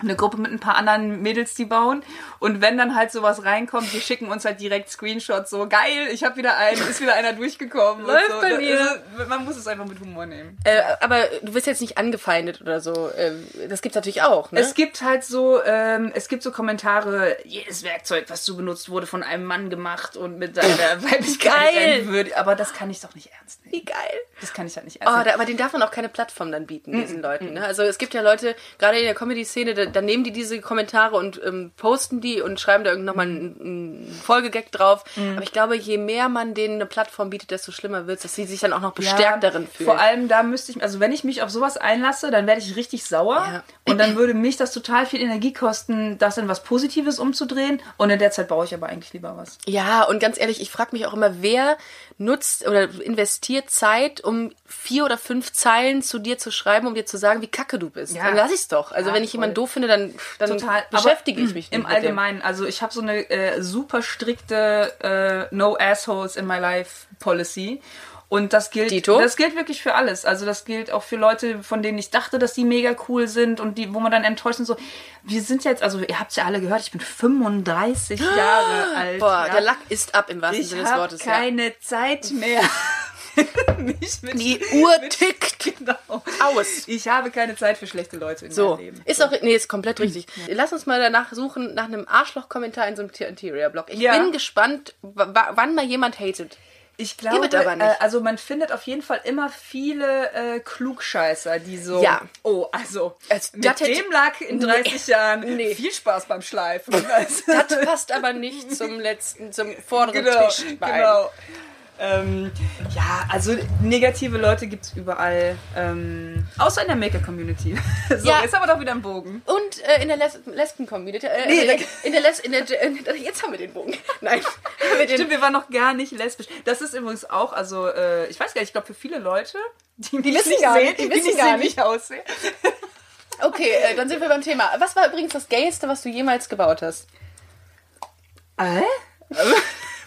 eine Gruppe mit ein paar anderen Mädels, die bauen. Und wenn dann halt sowas reinkommt, die schicken uns halt direkt Screenshots. So geil, ich habe wieder einen, ist wieder einer durchgekommen. Läuft so. bei mir. ist- man muss es einfach mit Humor nehmen. Äh, aber du wirst jetzt nicht angefeindet oder so. Äh, das gibt's natürlich auch, ne? Es gibt halt so, ähm, es gibt so Kommentare, jedes Werkzeug, was du benutzt, wurde von einem Mann gemacht und mit seiner Weiblichkeit entwürdigt. Aber das kann ich doch nicht ernst nehmen. Wie geil. Das kann ich halt nicht ernst Oh, nehmen. da, aber den darf man auch keine Plattform dann bieten, diesen Leuten. Ne? Also es gibt ja Leute, gerade in der Comedy-Szene, dann nehmen die diese Kommentare und ähm, posten die und schreiben da nochmal einen, einen Folgegag drauf. Mhm. Aber ich glaube, je mehr man denen eine Plattform bietet, desto schlimmer wird es, dass sie sich dann auch noch bestärkt darin fühlen. Vor allem da müsste ich, also wenn ich mich auf sowas einlasse, dann werde ich richtig sauer Ja. und dann würde mich das total viel Energie kosten, das in was Positives umzudrehen und in der Zeit baue ich aber eigentlich lieber was. Ja, und ganz ehrlich, ich frage mich auch immer, wer nutzt oder investiert Zeit, um vier oder fünf Zeilen zu dir zu schreiben, um dir zu sagen, wie kacke du bist. Ja. Dann lass ich's doch. Also Ja, wenn ich jemanden doof finde, dann, dann Total. beschäftige Aber, ich mich Im nicht dem. Allgemeinen, also ich habe so eine äh, super strikte äh, No Assholes in my life Policy. Und das gilt, Dito? das gilt wirklich für alles. Also das gilt auch für Leute, von denen ich dachte, dass die mega cool sind und die, wo man dann enttäuscht ist. So, wir sind jetzt, also ihr habt ja alle gehört, ich bin 35 (gasps) Jahre alt. Boah, ja. der Lack ist ab im wahrsten ich Sinne des habe Wortes. ja. keine Zeit mehr. (laughs) (laughs) mich mit Die Uhr tickt genau. aus. Ich habe keine Zeit für schlechte Leute in So, meinem Leben. ist auch, nee, ist komplett richtig. Lass uns mal danach suchen, nach einem Arschloch-Kommentar in so einem Interior-Blog. Ich Ja. bin gespannt, wann mal jemand hatet. Ich glaube, nicht. Äh, also man findet auf jeden Fall immer viele äh, Klugscheißer, die so, Ja. oh, also, Also, mit dem Lack in Nee. 30 Jahren Nee. viel Spaß beim Schleifen. Das (laughs) passt aber nicht zum letzten, zum vorderen genau, Tischbein. genau. Ähm, ja, also negative Leute gibt es überall, ähm, außer in der Maker-Community. (laughs) so, Ja. jetzt haben wir doch wieder einen Bogen. Und äh, in der Les Lesben-Community. Äh, Nee, äh, in der Les in der, äh, jetzt haben wir den Bogen. (laughs) Nein. Den, Stimmt, wir waren noch gar nicht lesbisch. Das ist übrigens auch, also, äh, ich weiß gar nicht, ich glaube für viele Leute, die, mich wissen nicht gar sehen, nicht, die die wissen nicht gar sehen, wie nicht. ich aussehe. (laughs) Okay, äh, dann sind wir beim Thema. Was war übrigens das Gayeste, was du jemals gebaut hast? Hä?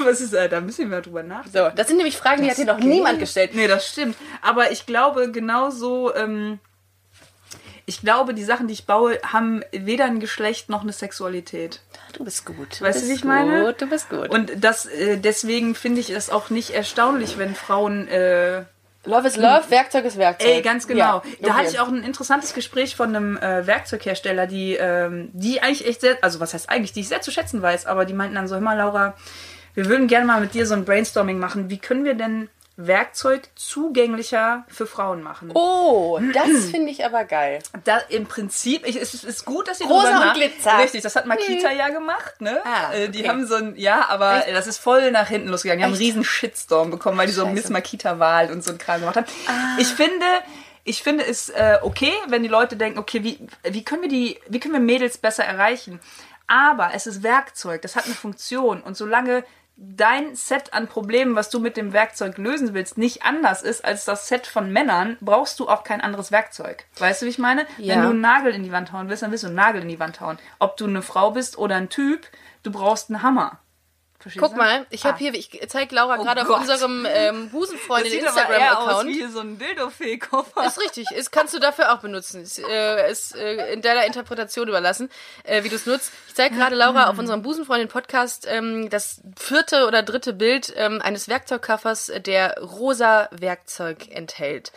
(laughs) Was ist, äh, da müssen wir drüber nachdenken. So, das sind nämlich Fragen, die hat dir noch niemand gestellt. Nee, das stimmt. Aber ich glaube genauso, ähm, ich glaube, die Sachen, die ich baue, haben weder ein Geschlecht noch eine Sexualität. Du bist gut. Weißt du, wie ich meine? Gut, du bist gut. Und das, äh, deswegen finde ich es auch nicht erstaunlich, wenn Frauen, äh, Love is Love, Werkzeug ist Werkzeug. Ey, ganz genau. Ja, Da okay. hatte ich auch ein interessantes Gespräch von einem äh, Werkzeughersteller, die, ähm, die eigentlich echt sehr, also was heißt eigentlich, die ich sehr zu schätzen weiß, aber die meinten dann so, hör mal, Laura, wir würden gerne mal mit dir so ein Brainstorming machen. Wie können wir denn Werkzeug zugänglicher für Frauen machen? Oh, das (clears throat) finde ich aber geil. Da, Im Prinzip, ich, es ist- gut, dass ihr Rosa drüber und Glitzer. Richtig, das hat Makita ja gemacht, ne? Ah, Äh, Die okay. haben so ein, ja, aber das ist voll nach hinten losgegangen. Die haben einen Echt? riesen Shitstorm bekommen, weil die so Scheiße. Miss Makita-Wahl und so ein Kram gemacht haben. Ich finde, ich finde es äh, okay, wenn die Leute denken, okay, wie, wie können wir die, wie können wir Mädels besser erreichen? Aber es ist Werkzeug, das hat eine Funktion und solange dein Set an Problemen, was du mit dem Werkzeug lösen willst, nicht anders ist als das Set von Männern, brauchst du auch kein anderes Werkzeug. Weißt du, wie ich meine? Ja. Wenn du einen Nagel in die Wand hauen willst, dann willst du einen Nagel in die Wand hauen. Ob du eine Frau bist oder ein Typ, du brauchst einen Hammer. Verstehst Guck mal, ich habe Ah. hier, ich zeige Laura gerade auf unserem ähm, (laughs) Busenfreundin Instagram-Account. wie so ein Dildo-Fee-Koffer. Ist richtig, ist, kannst du dafür auch benutzen. Ist, äh, ist äh, in deiner Interpretation überlassen, äh, wie du es nutzt. Ich zeige gerade Laura auf unserem Busenfreundin-Podcast ähm, das vierte oder dritte Bild ähm, eines Werkzeugkoffers, der rosa Werkzeug enthält.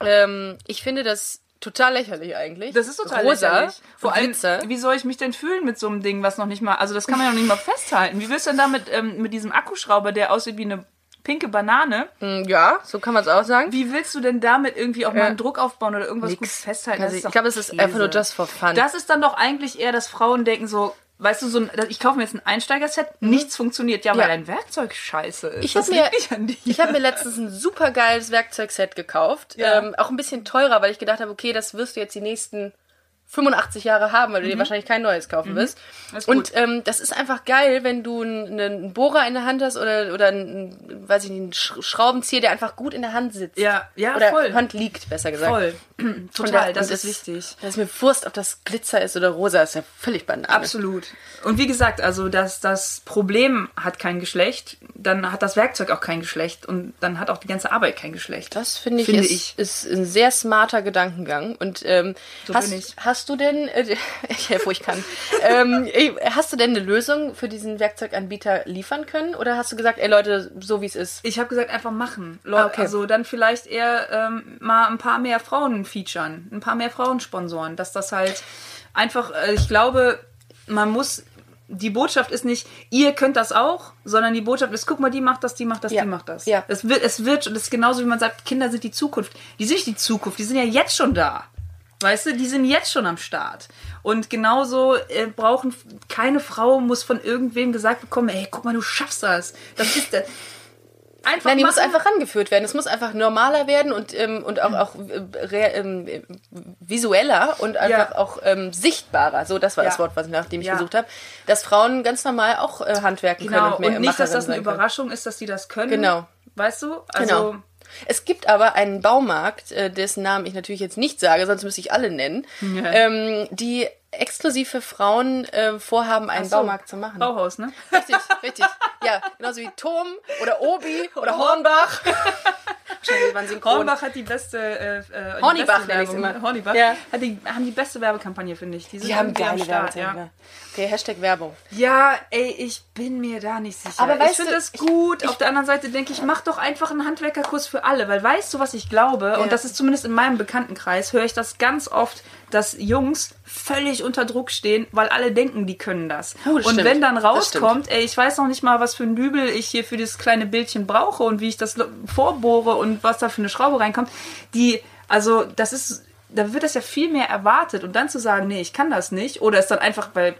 Ähm, ich finde das total lächerlich eigentlich. Das ist total rosa, lächerlich. Vor allem, Glitzer. wie soll ich mich denn fühlen mit so einem Ding, was noch nicht mal, also das kann man ja noch nicht mal festhalten. Wie willst du denn damit ähm, mit diesem Akkuschrauber, der aussieht wie eine pinke Banane, Mm, Ja, so kann man es auch sagen. wie willst du denn damit irgendwie auch mal Ja. einen Druck aufbauen oder irgendwas Nix. gut festhalten? Also Das ich glaube, es ist einfach nur just for fun. Das ist dann doch eigentlich eher, dass Frauen denken so, weißt du, so ein, ich kaufe mir jetzt ein Einsteigerset, nichts funktioniert, ja, weil Ja. dein Werkzeug scheiße ist. Ich habe mir, ich hab mir letztens ein super geiles Werkzeugset gekauft. Ja. Ähm, auch ein bisschen teurer, weil ich gedacht habe, okay, das wirst du jetzt die nächsten 85 Jahre haben, weil du dir wahrscheinlich kein neues kaufen wirst. Mhm. Das gut. Und ähm, das ist einfach geil, wenn du einen, einen Bohrer in der Hand hast oder, oder einen, weiß ich nicht, einen Sch- Schraubenzieher, der einfach gut in der Hand sitzt. Ja, ja, oder voll. Hand liegt, besser gesagt. Voll. Total, da- das und ist wichtig. Das ist mir Wurst, ob das Glitzer ist oder rosa, ist ja völlig banal. Absolut. Und wie gesagt, also dass das Problem hat kein Geschlecht, dann hat das Werkzeug auch kein Geschlecht und dann hat auch die ganze Arbeit kein Geschlecht. Das finde ich, Finde ist, ich. ist ein sehr smarter Gedankengang. Und ähm, So hast, bin ich. hast du denn, äh, (laughs) ich helfe, wo ich kann, ähm, hast du denn eine Lösung für diesen Werkzeuganbieter liefern können? Oder hast du gesagt, ey Leute, so wie es ist? Ich habe gesagt, einfach machen. Leute, Ah, okay. Also dann vielleicht eher ähm, mal ein paar mehr Frauen featuren, ein paar mehr Frauen sponsoren, dass das halt einfach, äh, ich glaube, man muss, die Botschaft ist nicht, ihr könnt das auch, sondern die Botschaft ist, guck mal, die macht das, die macht das, Ja. die macht das. Ja. Es wird, es wird, und das ist genauso wie man sagt, Kinder sind die Zukunft. Die sind nicht die Zukunft, die sind ja jetzt schon da. Weißt du, die sind jetzt schon am Start. Und genauso äh, brauchen keine Frau muss von irgendwem gesagt bekommen, ey, guck mal, du schaffst das. Das ist das. Einfach Nein, die machen. muss einfach rangeführt werden. Es muss einfach normaler werden und, ähm, und auch, auch äh, äh, visueller und einfach ja. auch ähm, sichtbarer. So, das war ja. das Wort, was ich nach dem ich ja. gesucht habe. Dass Frauen ganz normal auch äh, handwerken genau. können und mehr Und nicht, dass das eine Überraschung ist, dass die das können. Genau. Weißt du? Also, genau. Es gibt aber einen Baumarkt, äh, dessen Namen ich natürlich jetzt nicht sage, sonst müsste ich alle nennen, ja. ähm, die exklusiv für Frauen äh, vorhaben, einen so, Baumarkt zu machen. Bauhaus, ne? (laughs) Richtig, richtig. Ja, genauso wie Turm oder Obi (laughs) oder Hornbach. (laughs) Wahrscheinlich waren synchron. Hornbach hat die beste äh, äh Hornibach nenne ich immer. Hornibach ja. hat die, haben die beste Werbekampagne, finde ich. Die, die haben geile Werbekampagne. Ja. Okay, Hashtag Werbung. Ja, ey, ich bin mir da nicht sicher. Aber ich finde das gut. Ich, Auf der anderen Seite denke ich, mach doch einfach einen Handwerkerkurs für alle, weil weißt du, was ich glaube? Ja. Und das ist zumindest in meinem Bekanntenkreis, höre ich das ganz oft, dass Jungs völlig unter Druck stehen, weil alle denken, die können das. Oh, das und stimmt. wenn dann rauskommt, ey, ich weiß noch nicht mal, was für ein Dübel ich hier für dieses kleine Bildchen brauche und wie ich das vorbohre und was da für eine Schraube reinkommt, die, also das ist da wird das ja viel mehr erwartet und dann zu sagen, nee, ich kann das nicht oder es dann einfach, weil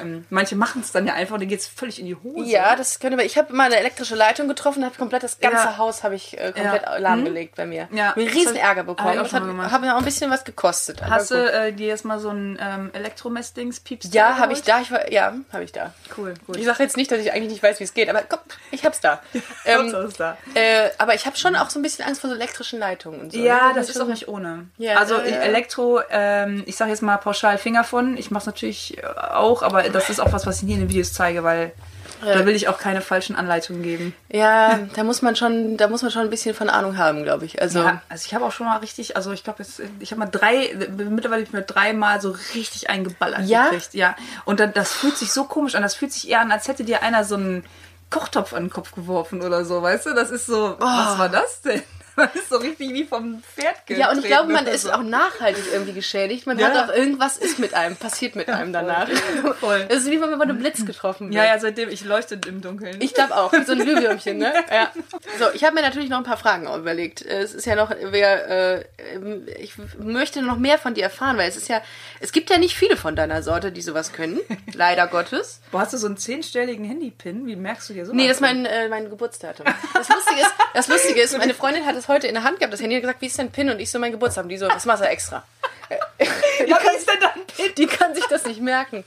ähm, manche machen es dann ja einfach und dann geht es völlig in die Hose. Ja, das könnte man. Ich habe mal eine elektrische Leitung getroffen, habe komplett das ganze ja. Haus habe ich äh, komplett ja. lahmgelegt mhm. bei mir. Ja. Mir riesen Ärger bekommen. Das hat, hat mir auch ein bisschen was gekostet. Hast du äh, dir jetzt mal so ein ähm, Elektromessdings piepst? Ja, habe ich da. Ich war, ja, habe ich da. Cool, gut. Ich sage jetzt nicht, dass ich eigentlich nicht weiß, wie es geht, aber komm, ich hab's da. (laughs) ähm, da. Äh, aber ich habe schon auch so ein bisschen Angst vor so elektrischen Leitungen und so. Ja, das, das ist auch nicht ohne. Ja, also Elektro, ähm, ich sage jetzt mal pauschal Finger von. Ich mache es natürlich äh, auch, aber das ist auch was, was ich nie in den Videos zeige, weil ja. da will ich auch keine falschen Anleitungen geben. Ja, da muss man schon, da muss man schon ein bisschen von Ahnung haben, glaube ich. Also, ja, also ich habe auch schon mal richtig, also ich glaube jetzt, ich habe mal drei, mittlerweile ich mir dreimal so richtig eingeballert ja? gekriegt. Ja. Und dann, das fühlt sich so komisch an. Das fühlt sich eher an, als hätte dir einer so einen Kochtopf an den Kopf geworfen oder so, weißt du? Das ist so, oh. was war das denn? Man ist so richtig wie vom Pferd Ja, und ich glaube, man ist so. auch nachhaltig irgendwie geschädigt. Man ja. hat auch irgendwas ist mit einem, passiert mit einem danach. (laughs) Voll. voll. Das ist wie wenn man einen Blitz getroffen wird. Ja, ja, seitdem ich leuchte im Dunkeln. Ich glaube auch, so ein Glühwürmchen, ne? (laughs) Ja. So, ich habe mir natürlich noch ein paar Fragen überlegt. Es ist ja noch, wer, äh, ich möchte noch mehr von dir erfahren, weil es ist ja, es gibt ja nicht viele von deiner Sorte, die sowas können. (laughs) Leider Gottes. Wo hast du so einen zehnstelligen Handypin? Wie merkst du dir so? Nee, das ist mein, äh, mein Geburtsdatum. Das Lustige ist, das Lustige ist, meine Freundin hat es heute in der Hand gehabt, das Handy hat gesagt, wie ist dein Pin? Und ich so, mein Geburtstag. Und die so, das machst du extra. (laughs) die, ja, kann, ist denn dein Pin? die kann sich das nicht merken.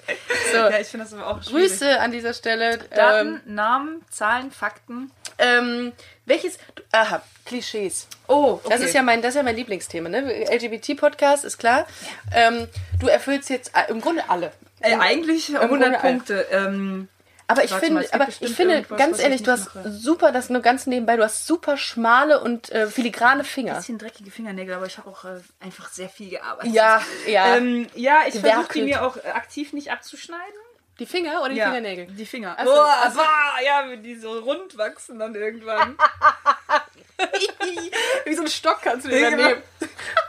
So. Ja, ich finde das aber auch schwierig. Grüße an dieser Stelle. Daten, ähm, Namen, Zahlen, Fakten. Ähm, welches, aha, Klischees. Oh, okay. Das ist ja mein, das ist ja mein Lieblingsthema, ne? LGBT-Podcast, ist klar. Ja. Ähm, du erfüllst jetzt äh, im Grunde alle. Äh, eigentlich 100 Punkte. Ähm, aber ich finde, aber ich finde, ganz ehrlich, du hast mache. super, das nur ganz nebenbei, du hast super schmale und äh, filigrane Finger. Ein bisschen dreckige Fingernägel, aber ich habe auch äh, einfach sehr viel gearbeitet. Ja, ja. Ähm, ja, ich versuche die mir auch aktiv nicht abzuschneiden. Die Finger oder die ja, Fingernägel? Die Finger. Achso, Boah, also, ja, wenn die so rund wachsen dann irgendwann. (laughs) (laughs) Wie so ein Stock kannst du dir dann nehmen.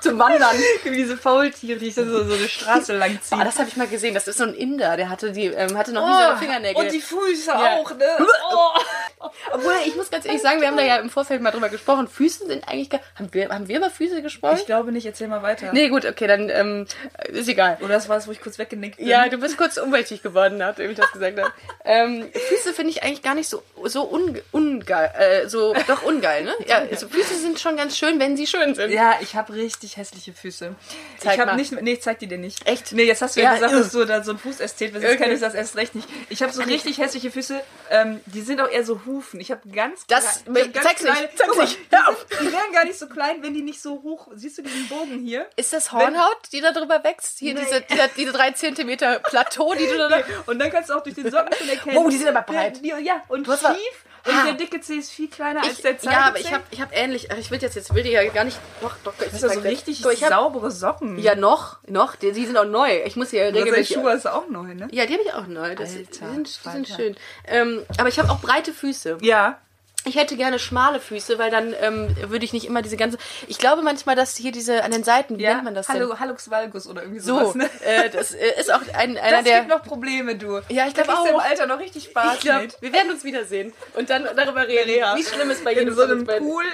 Zum Wandern. (laughs) Wie diese Faultiere, die so, so eine Straße lang ziehen. Oh, das habe ich mal gesehen. Das ist so ein Inder, der hatte, die, ähm, hatte noch oh, nie so Fingernägel. Und die Füße ja. auch, ne? (laughs) Oh. Obwohl, ich muss ganz ehrlich sagen, wir haben da ja im Vorfeld mal drüber gesprochen. Füße sind eigentlich gar. Haben wir, haben wir über Füße gesprochen? Ich glaube nicht, erzähl mal weiter. Nee, gut, okay, dann ähm, ist egal. Oder das war es, wo ich kurz weggenickt bin. Ja, du bist kurz umweltig geworden, nachdem ich das gesagt habe. Ähm, Füße finde ich eigentlich gar nicht so, so ungeil. Unge äh, so, doch ungeil, ne? Ja, also Füße sind schon ganz schön, wenn sie schön sind. Ja, ich habe richtig hässliche Füße. Zeig ich habe nicht, nee, ich zeig die dir nicht. Echt? Nee, jetzt hast du ja, ja gesagt, dass du da so ein Fußästhet bist. Jetzt okay. kenne ich das erst recht nicht. Ich habe so richtig hässliche Füße. Ähm, die sind auch eher so Hufen. Ich habe ganz Das klein, ganz zeig's kleine, nicht. Zeig's mal, nicht. Hör auf. Die wären gar nicht so klein, wenn die nicht so hoch. Siehst du diesen Bogen hier? Ist das Hornhaut, die da drüber wächst? Hier diese, diese, diese drei Zentimeter Plateau, die du da. (laughs) Und dann kannst du auch durch den Socken schon erkennen. Oh, die sind aber breit. Die, ja, und du schief. Und ah. der dicke C ist viel kleiner ich, als der Zeige Ja, aber ich habe ich hab ähnlich. Ich will jetzt, jetzt will ich ja gar nicht. Doch, doch. Das ist so richtig ich hab, saubere Socken. Ja, noch, noch. Die, die sind auch neu. Ich muss ja regelmäßig. Schuhe ist auch neu, ne? Ja, die habe ich auch neu. Das, Alter, die sind, die sind schön. Ähm, aber ich habe auch breite Füße. Ja. Ich hätte gerne schmale Füße, weil dann ähm, würde ich nicht immer diese ganze. Ich glaube manchmal, dass hier diese an den Seiten, wie nennt man das Hallo, denn? Hallux Valgus oder irgendwie So, sowas. Ne? äh, das äh, ist auch ein, einer Das der. gibt noch Probleme, du. Ja, ich Da glaub kriegst du im auch. Alter noch richtig Spaß ich glaube, mit. wir werden uns wiedersehen und dann darüber reden, Ja. wie schlimm es bei In jedem so von einem Pool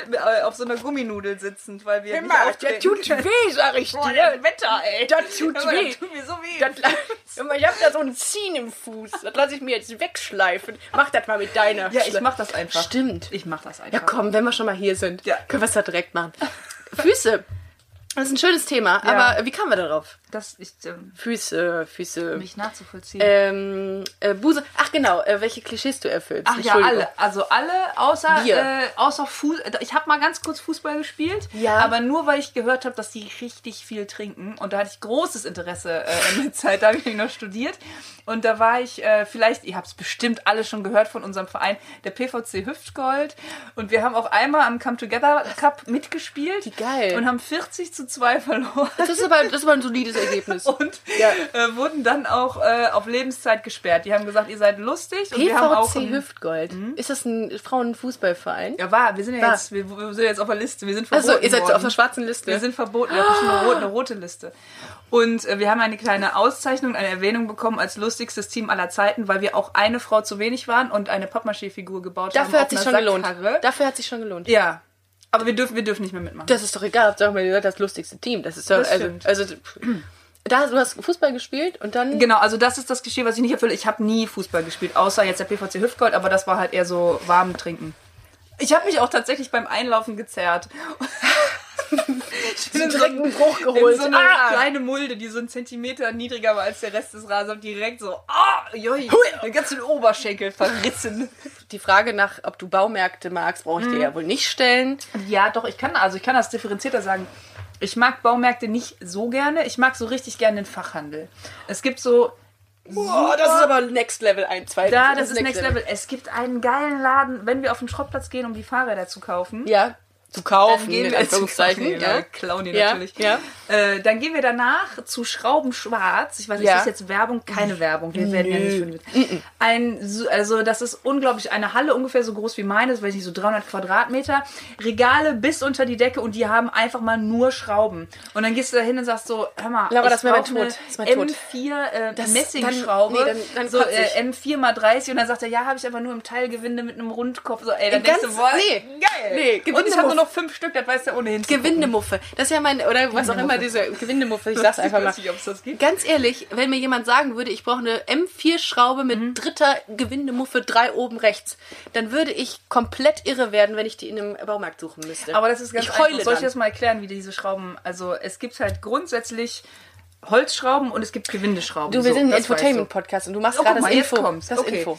auf so einer Gumminudel sitzend, weil wir nicht der auftreten tut weh, sag ich Boah, dir. das Wetter, ey. Das tut weh. Das tut mir so weh. Das, (laughs) ich hab da so ein Ziehen im Fuß. Das lasse ich mir jetzt wegschleifen. Mach das mal mit deiner. ja, ich mach das einfach. Stimmt. Ich mach das einfach. Ja, komm, wenn wir schon mal hier sind, Ja. können wir es da direkt machen. (laughs) Füße. Das ist ein schönes Thema, Ja. aber wie kamen wir darauf? Das ist ähm, Füße, Füße. mich nachzuvollziehen. Ähm, äh, Buse. Ach genau, äh, welche Klischees du erfüllst. Ach ja, alle. Also alle, außer, äh, außer Fuß. Ich habe mal ganz kurz Fußball gespielt. Ja. Aber nur, weil ich gehört habe, dass die richtig viel trinken. Und da hatte ich großes Interesse äh, in der (laughs) Zeit. Da habe ich noch studiert. Und da war ich, äh, vielleicht, ihr habt es bestimmt alle schon gehört von unserem Verein, der PVC Hüftgold. Und wir haben auch einmal am Come Together Cup mitgespielt. Wie geil. Und haben 40 zu 2 verloren. Das ist aber, das ist aber ein solides Ergebnis. (laughs) Und Ja. äh, wurden dann auch äh, auf Lebenszeit gesperrt. Die haben gesagt, ihr seid lustig. Und wir haben auch PVC ein- Hüftgold. Ist das ein Frauenfußballverein? Ja, war. Wir sind ja War. jetzt, wir, wir sind jetzt auf der Liste. Wir sind verboten Also, ihr seid worden. auf der schwarzen Liste. Wir sind verboten. Wir haben eine rote, eine rote Liste. Und äh, wir haben eine kleine Auszeichnung, eine Erwähnung bekommen als lustigstes Team aller Zeiten, weil wir auch eine Frau zu wenig waren und eine Pappmaché-Figur gebaut haben. Dafür hat sich schon gelohnt. Sackkarre. Dafür hat sich schon gelohnt. Ja. Aber wir dürfen, wir dürfen nicht mehr mitmachen. Das ist doch egal, Hauptsache mal, ihr seid das lustigste Team. Das ist doch, Das also, stimmt. also, da, du hast Fußball gespielt und dann. Genau, also das ist das Geschehen, was ich nicht erfülle. Ich habe nie Fußball gespielt, außer jetzt der PVC Hüftgold, aber das war halt eher so warm trinken. Ich habe mich auch tatsächlich beim Einlaufen gezerrt. Ich bin in so, direkt einen Bruch in geholt. so eine Ah! kleine Mulde, die so einen Zentimeter niedriger war als der Rest des Rasens, und direkt so, ah, joi, den ganzen Oberschenkel verrissen. Die Frage nach, ob du Baumärkte magst, brauche ich dir ja wohl nicht stellen. Ja, doch, ich kann, also ich kann das differenzierter sagen. Ich mag Baumärkte nicht so gerne. Ich mag so richtig gerne den Fachhandel. Es gibt so Boah, das ist aber Next Level 1, 2. Da, das, ist Next Level. Es gibt einen geilen Laden, wenn wir auf den Schrottplatz gehen, um die Fahrräder zu kaufen. Ja, zu kaufen, Dann gehen wir Anführungszeichen. zu, ja. ja, klauen die Ja, natürlich. ja. Äh, dann gehen wir danach zu Schrauben Schwarz. Ich weiß nicht, Ja. ist jetzt Werbung? Keine Werbung. Wir werden ja nicht von ein, so- also das ist unglaublich. Eine Halle ungefähr so groß wie meine, das weiß ich nicht, so 300 Quadratmeter. Regale bis unter die Decke und die haben einfach mal nur Schrauben. Und dann gehst du da hin und sagst so, hör mal, Laura, ich das mein Tod. ist mein Tod. M4 äh, Das- Messingschraube. dann- nee, dann- dann so äh, ich. M4 mal 30 und dann sagt er, ja, habe ich aber nur im Teilgewinde mit einem Rundkopf. So, ey, dann Ganz- denkst du, boah, nee. geil. Nee, und ich habe nur Gewindemuff. Noch fünf Stück, das weiß der ohnehin. Gewindemuffe. Das ist ja mein, oder was auch immer, diese Gewindemuffe, ich sag's einfach Ich mal. weiß nicht, ob's das gibt. Ganz ehrlich, wenn mir jemand sagen würde, ich brauche eine M4-Schraube mit Mhm. dritter Gewindemuffe, drei oben rechts, dann würde ich komplett irre werden, wenn ich die in einem Baumarkt suchen müsste. Aber das ist ganz ich heule einfach. Soll ich das mal erklären, wie diese Schrauben, also es gibt halt grundsätzlich Holzschrauben und es gibt Gewindeschrauben. Du, wir So, sind ein Infotainment-Podcast und du machst Oh, gerade das Info. Das Okay. Info.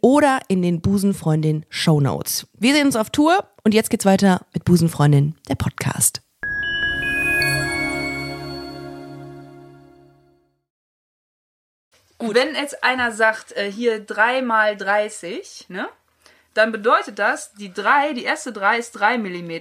oder in den Busenfreundin Show Notes. Wir sehen uns auf Tour und jetzt geht's weiter mit Busenfreundin, der Podcast. Gut. Wenn jetzt einer sagt, äh, hier 3 mal 30, ne? Dann bedeutet das, die 3, die erste 3 ist 3 mm.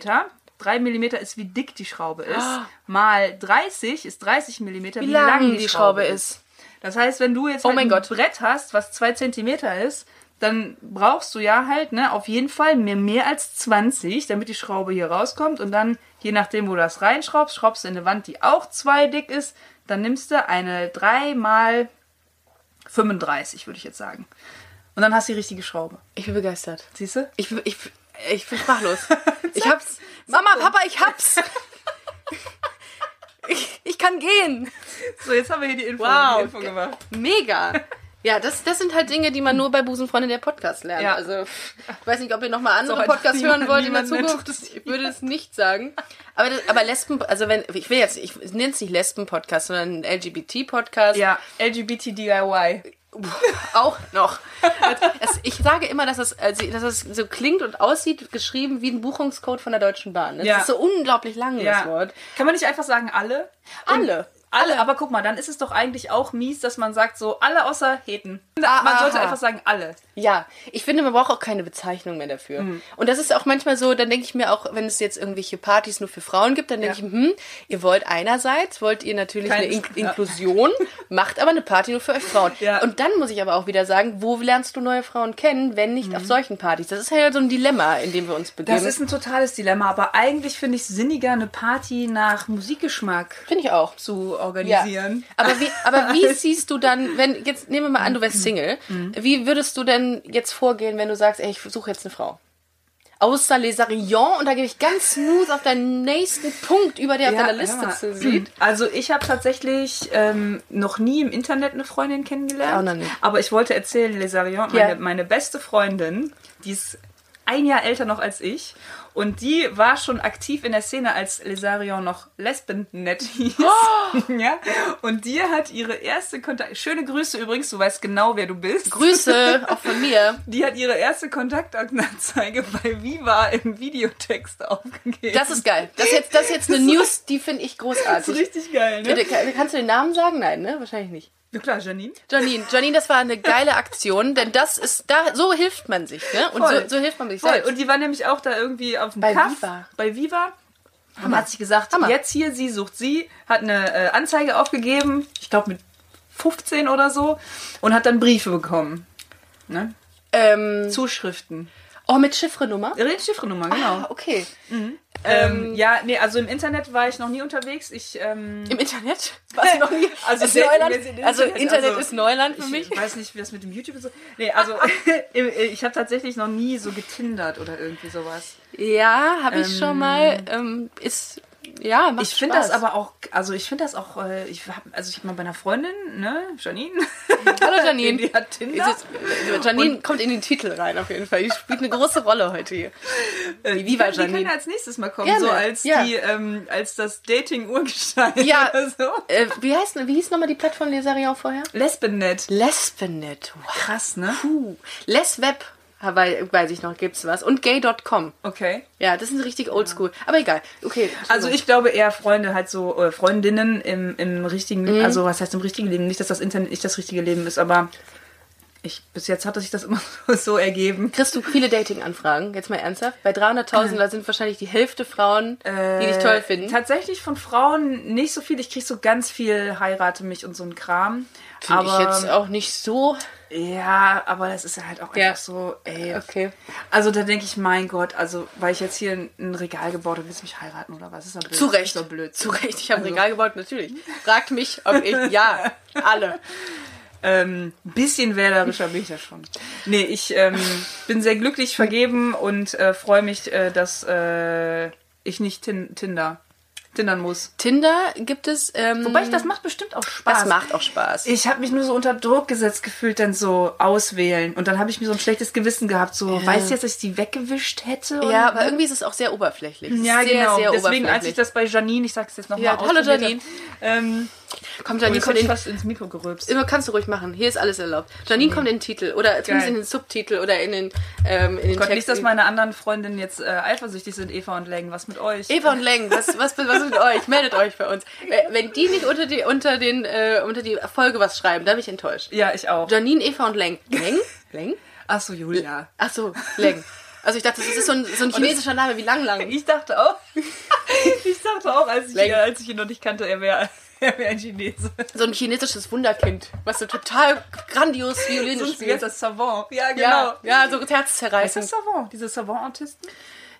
3 mm ist, wie dick die Schraube ist. Mal 30 ist 30 mm, wie, lang die Schraube ist. Das heißt, wenn du jetzt Oh halt mein ein Gott. Brett hast, was 2 cm ist, dann brauchst du ja halt, ne, auf jeden Fall mehr, mehr als 20, damit die Schraube hier rauskommt. Und dann, je nachdem, wo du das reinschraubst, schraubst du in eine Wand, die auch zwei dick ist. Dann nimmst du eine 3 mal 35, würde ich jetzt sagen. Und dann hast du die richtige Schraube. Ich bin begeistert. Siehst du? Ich, ich, ich bin sprachlos. (laughs) ich hab's. Mama, Papa, ich hab's. ich, ich kann gehen. So, jetzt haben wir hier die Info, Wow. die Info gemacht. Mega. Ja, das, das sind halt Dinge, die man nur bei Busenfreundin der Podcast lernt. Ja. Also, ich weiß nicht, ob ihr nochmal andere auch Podcasts hören wollt in der Zukunft. Ich würde es nicht sagen. Aber, das, aber Lesben, also wenn, ich will jetzt, ich nenne es nicht Lesben-Podcast, sondern LGBT-Podcast. Ja, LGBT DIY. Auch noch. Es, ich sage immer, dass es, also, dass es so klingt und aussieht, geschrieben wie ein Buchungscode von der Deutschen Bahn. Das Ja. ist so unglaublich lang, das Wort. Kann man nicht einfach sagen alle? Alle. Alle, aber guck mal, dann ist es doch eigentlich auch mies, dass man sagt so alle außer Heten. Ah, man sollte aha. einfach sagen alle. Ja, ich finde, man braucht auch keine Bezeichnung mehr dafür. Und das ist auch manchmal so, dann denke ich mir auch, wenn es jetzt irgendwelche Partys nur für Frauen gibt, dann denke Ja. ich, hm, ihr wollt einerseits, wollt ihr natürlich Kein- eine In ja. Inklusion, (laughs) macht aber eine Party nur für euch Frauen. Ja. Und dann muss ich aber auch wieder sagen, wo lernst du neue Frauen kennen, wenn nicht Mhm. auf solchen Partys? Das ist ja so ein Dilemma, in dem wir uns begeben. Das ist ein totales Dilemma, aber eigentlich finde ich es sinniger, eine Party nach Musikgeschmack Finde ich auch. zu Ja. organisieren. Aber wie, aber wie (laughs) siehst du dann, wenn, jetzt nehmen wir mal an, du Mhm. wärst Single, wie würdest du denn jetzt vorgehen, wenn du sagst, ey, ich suche jetzt eine Frau? Außer Les Arions, und da gehe ich ganz smooth auf deinen nächsten Punkt über, der auf deiner Liste ja. zu sieht. (clears throat) Also ich habe tatsächlich ähm, noch nie im Internet eine Freundin kennengelernt. Nicht. Aber ich wollte erzählen, Lesarion, Ja. meine, meine beste Freundin, die ist ein Jahr älter noch als ich. Und die war schon aktiv in der Szene, als Lesarion noch Lesben-Net hieß. Oh! (laughs) ja. Und die hat ihre erste Kontakt... Schöne Grüße übrigens, du weißt genau, wer du bist. Grüße, (laughs) auch von mir. Die hat ihre erste Kontaktanzeige bei Viva im Videotext aufgegeben. Das ist geil. Das ist jetzt, das ist jetzt eine News, die finde ich Das ist großartig. richtig geil, ne? Bitte, kann- Kannst du den Namen sagen? Nein, ne? Wahrscheinlich nicht. Ja klar, Janine. Janine, Janine, das war eine geile Aktion, denn das ist, da, so hilft man sich, ne? Und so, so hilft man sich Voll. selbst. Und die war nämlich auch da irgendwie auf dem Bei Kaff, Viva. Bei Viva. Und hat sich gesagt, Hammer. jetzt hier, sie sucht sie, hat eine äh, Anzeige aufgegeben, ich glaube mit 15 oder so, und hat dann Briefe bekommen. Ne? ähm, Zuschriften. oh, mit Chiffrenummer? Ihre Chiffrenummer, genau. Ah, okay. Ähm, ja, nee, also im Internet war ich noch nie unterwegs. Ich, ähm, Im Internet? Was noch nie? (laughs) Also ist Neuland? im Also Internet, Internet also ist Neuland für mich. ich weiß nicht, wie das mit dem YouTube ist. So. Nee, also (laughs) (laughs) ich habe tatsächlich noch nie so getindert oder irgendwie sowas. Ja, habe ich schon mal. Ähm, ist ja, macht Ich finde das aber auch, also ich finde das auch, äh, ich hab, also ich habe mal bei einer Freundin, ne, Janine. Hallo (laughs) Janine. Die hat Tinder. Jetzt, Janine kommt in den Titel rein auf jeden Fall. Die spielt eine große Rolle heute hier. Äh, Viva die, kann- die Janine. kann als nächstes mal kommen, Gerne, so als ja. die, ähm, als das Dating-Urgestein Ja. (laughs) oder so. Äh, wie heißt wie hieß nochmal die Plattform Lesarion vorher? Lesbennet. Lesbenet. Wow. Krass, ne? Puh. Lesweb, wei- weiß ich noch, gibt's was. Und gay.com. Okay. Ja, das sind richtig oldschool. Aber egal. Okay. Also ich glaube eher Freunde, halt so äh, Freundinnen im, im richtigen, Mhm. also was heißt im richtigen Leben? Nicht, dass das Internet nicht das richtige Leben ist, aber ich, bis jetzt hat sich das immer (laughs) so ergeben. Kriegst du viele Dating-Anfragen? Jetzt mal ernsthaft? Bei 300.000 da sind wahrscheinlich die Hälfte Frauen, die dich toll finden. Äh, Tatsächlich von Frauen nicht so viel. Ich krieg so ganz viel heirate mich und so ein Kram. Finde ich jetzt auch nicht so. ja, aber das ist halt auch Ja. einfach so, ey. Okay. Also da denke ich, mein Gott, also weil ich jetzt hier ein, ein Regal gebaut habe, willst du mich heiraten oder was? Ist doch blöd. Zu Recht. Ist blöd. Zu Recht. Ich habe ein Also- Regal gebaut, natürlich. Fragt mich, ob ich. Ja, (laughs) alle. Ähm, bisschen wählerischer bin ich ja schon. Nee, ich ähm, bin sehr glücklich vergeben und äh, freue mich, äh, dass äh, ich nicht tin Tinder tindern muss. Tinder gibt es. Ähm, Wobei ich, das macht bestimmt auch Spaß. das macht auch Spaß. Ich habe mich nur so unter Druck gesetzt gefühlt, dann so auswählen. Und dann habe ich mir so ein schlechtes Gewissen gehabt. So, weißt du jetzt, dass ich die weggewischt hätte? ja, aber irgendwie ist es auch sehr oberflächlich. Ja, sehr, genau. Sehr Deswegen, als ich das bei Janine, ich sag's jetzt nochmal Ja, hallo Janine. Ähm, Kommt oh, Janine hab ich in, fast ins Mikro gerülpst. immer kannst du ruhig machen. Hier ist alles erlaubt. Janine kommt in den Titel oder zumindest in den Subtitel oder in den ähm, in den Gott, Text. nicht, dass meine anderen Freundinnen jetzt äh, eifersüchtig sind, Eva und Leng. Was mit euch? Eva und Leng, was, was, was ist mit euch? Meldet euch bei uns. (laughs) Äh, Wenn die nicht unter die, unter den, äh, unter die Folge was schreiben, dann bin ich enttäuscht. Ja, ich auch. Janine, Eva und Leng. Leng? (laughs) Leng? Ach so, Julia. Ach so, Leng. Also ich dachte, das ist so ein, so ein chinesischer Name wie Lang Lang. Ich dachte auch, (laughs) ich dachte auch, als ich, Leng. ihn, als ich ihn noch nicht kannte, er wäre (laughs) Er wäre ein Chinese. So ein chinesisches Wunderkind, was so total grandios (laughs) Violine Sonst spielt. das Savant. Ja, genau. Ja, ja, so Ist das. Savant? Diese Savant-Autisten?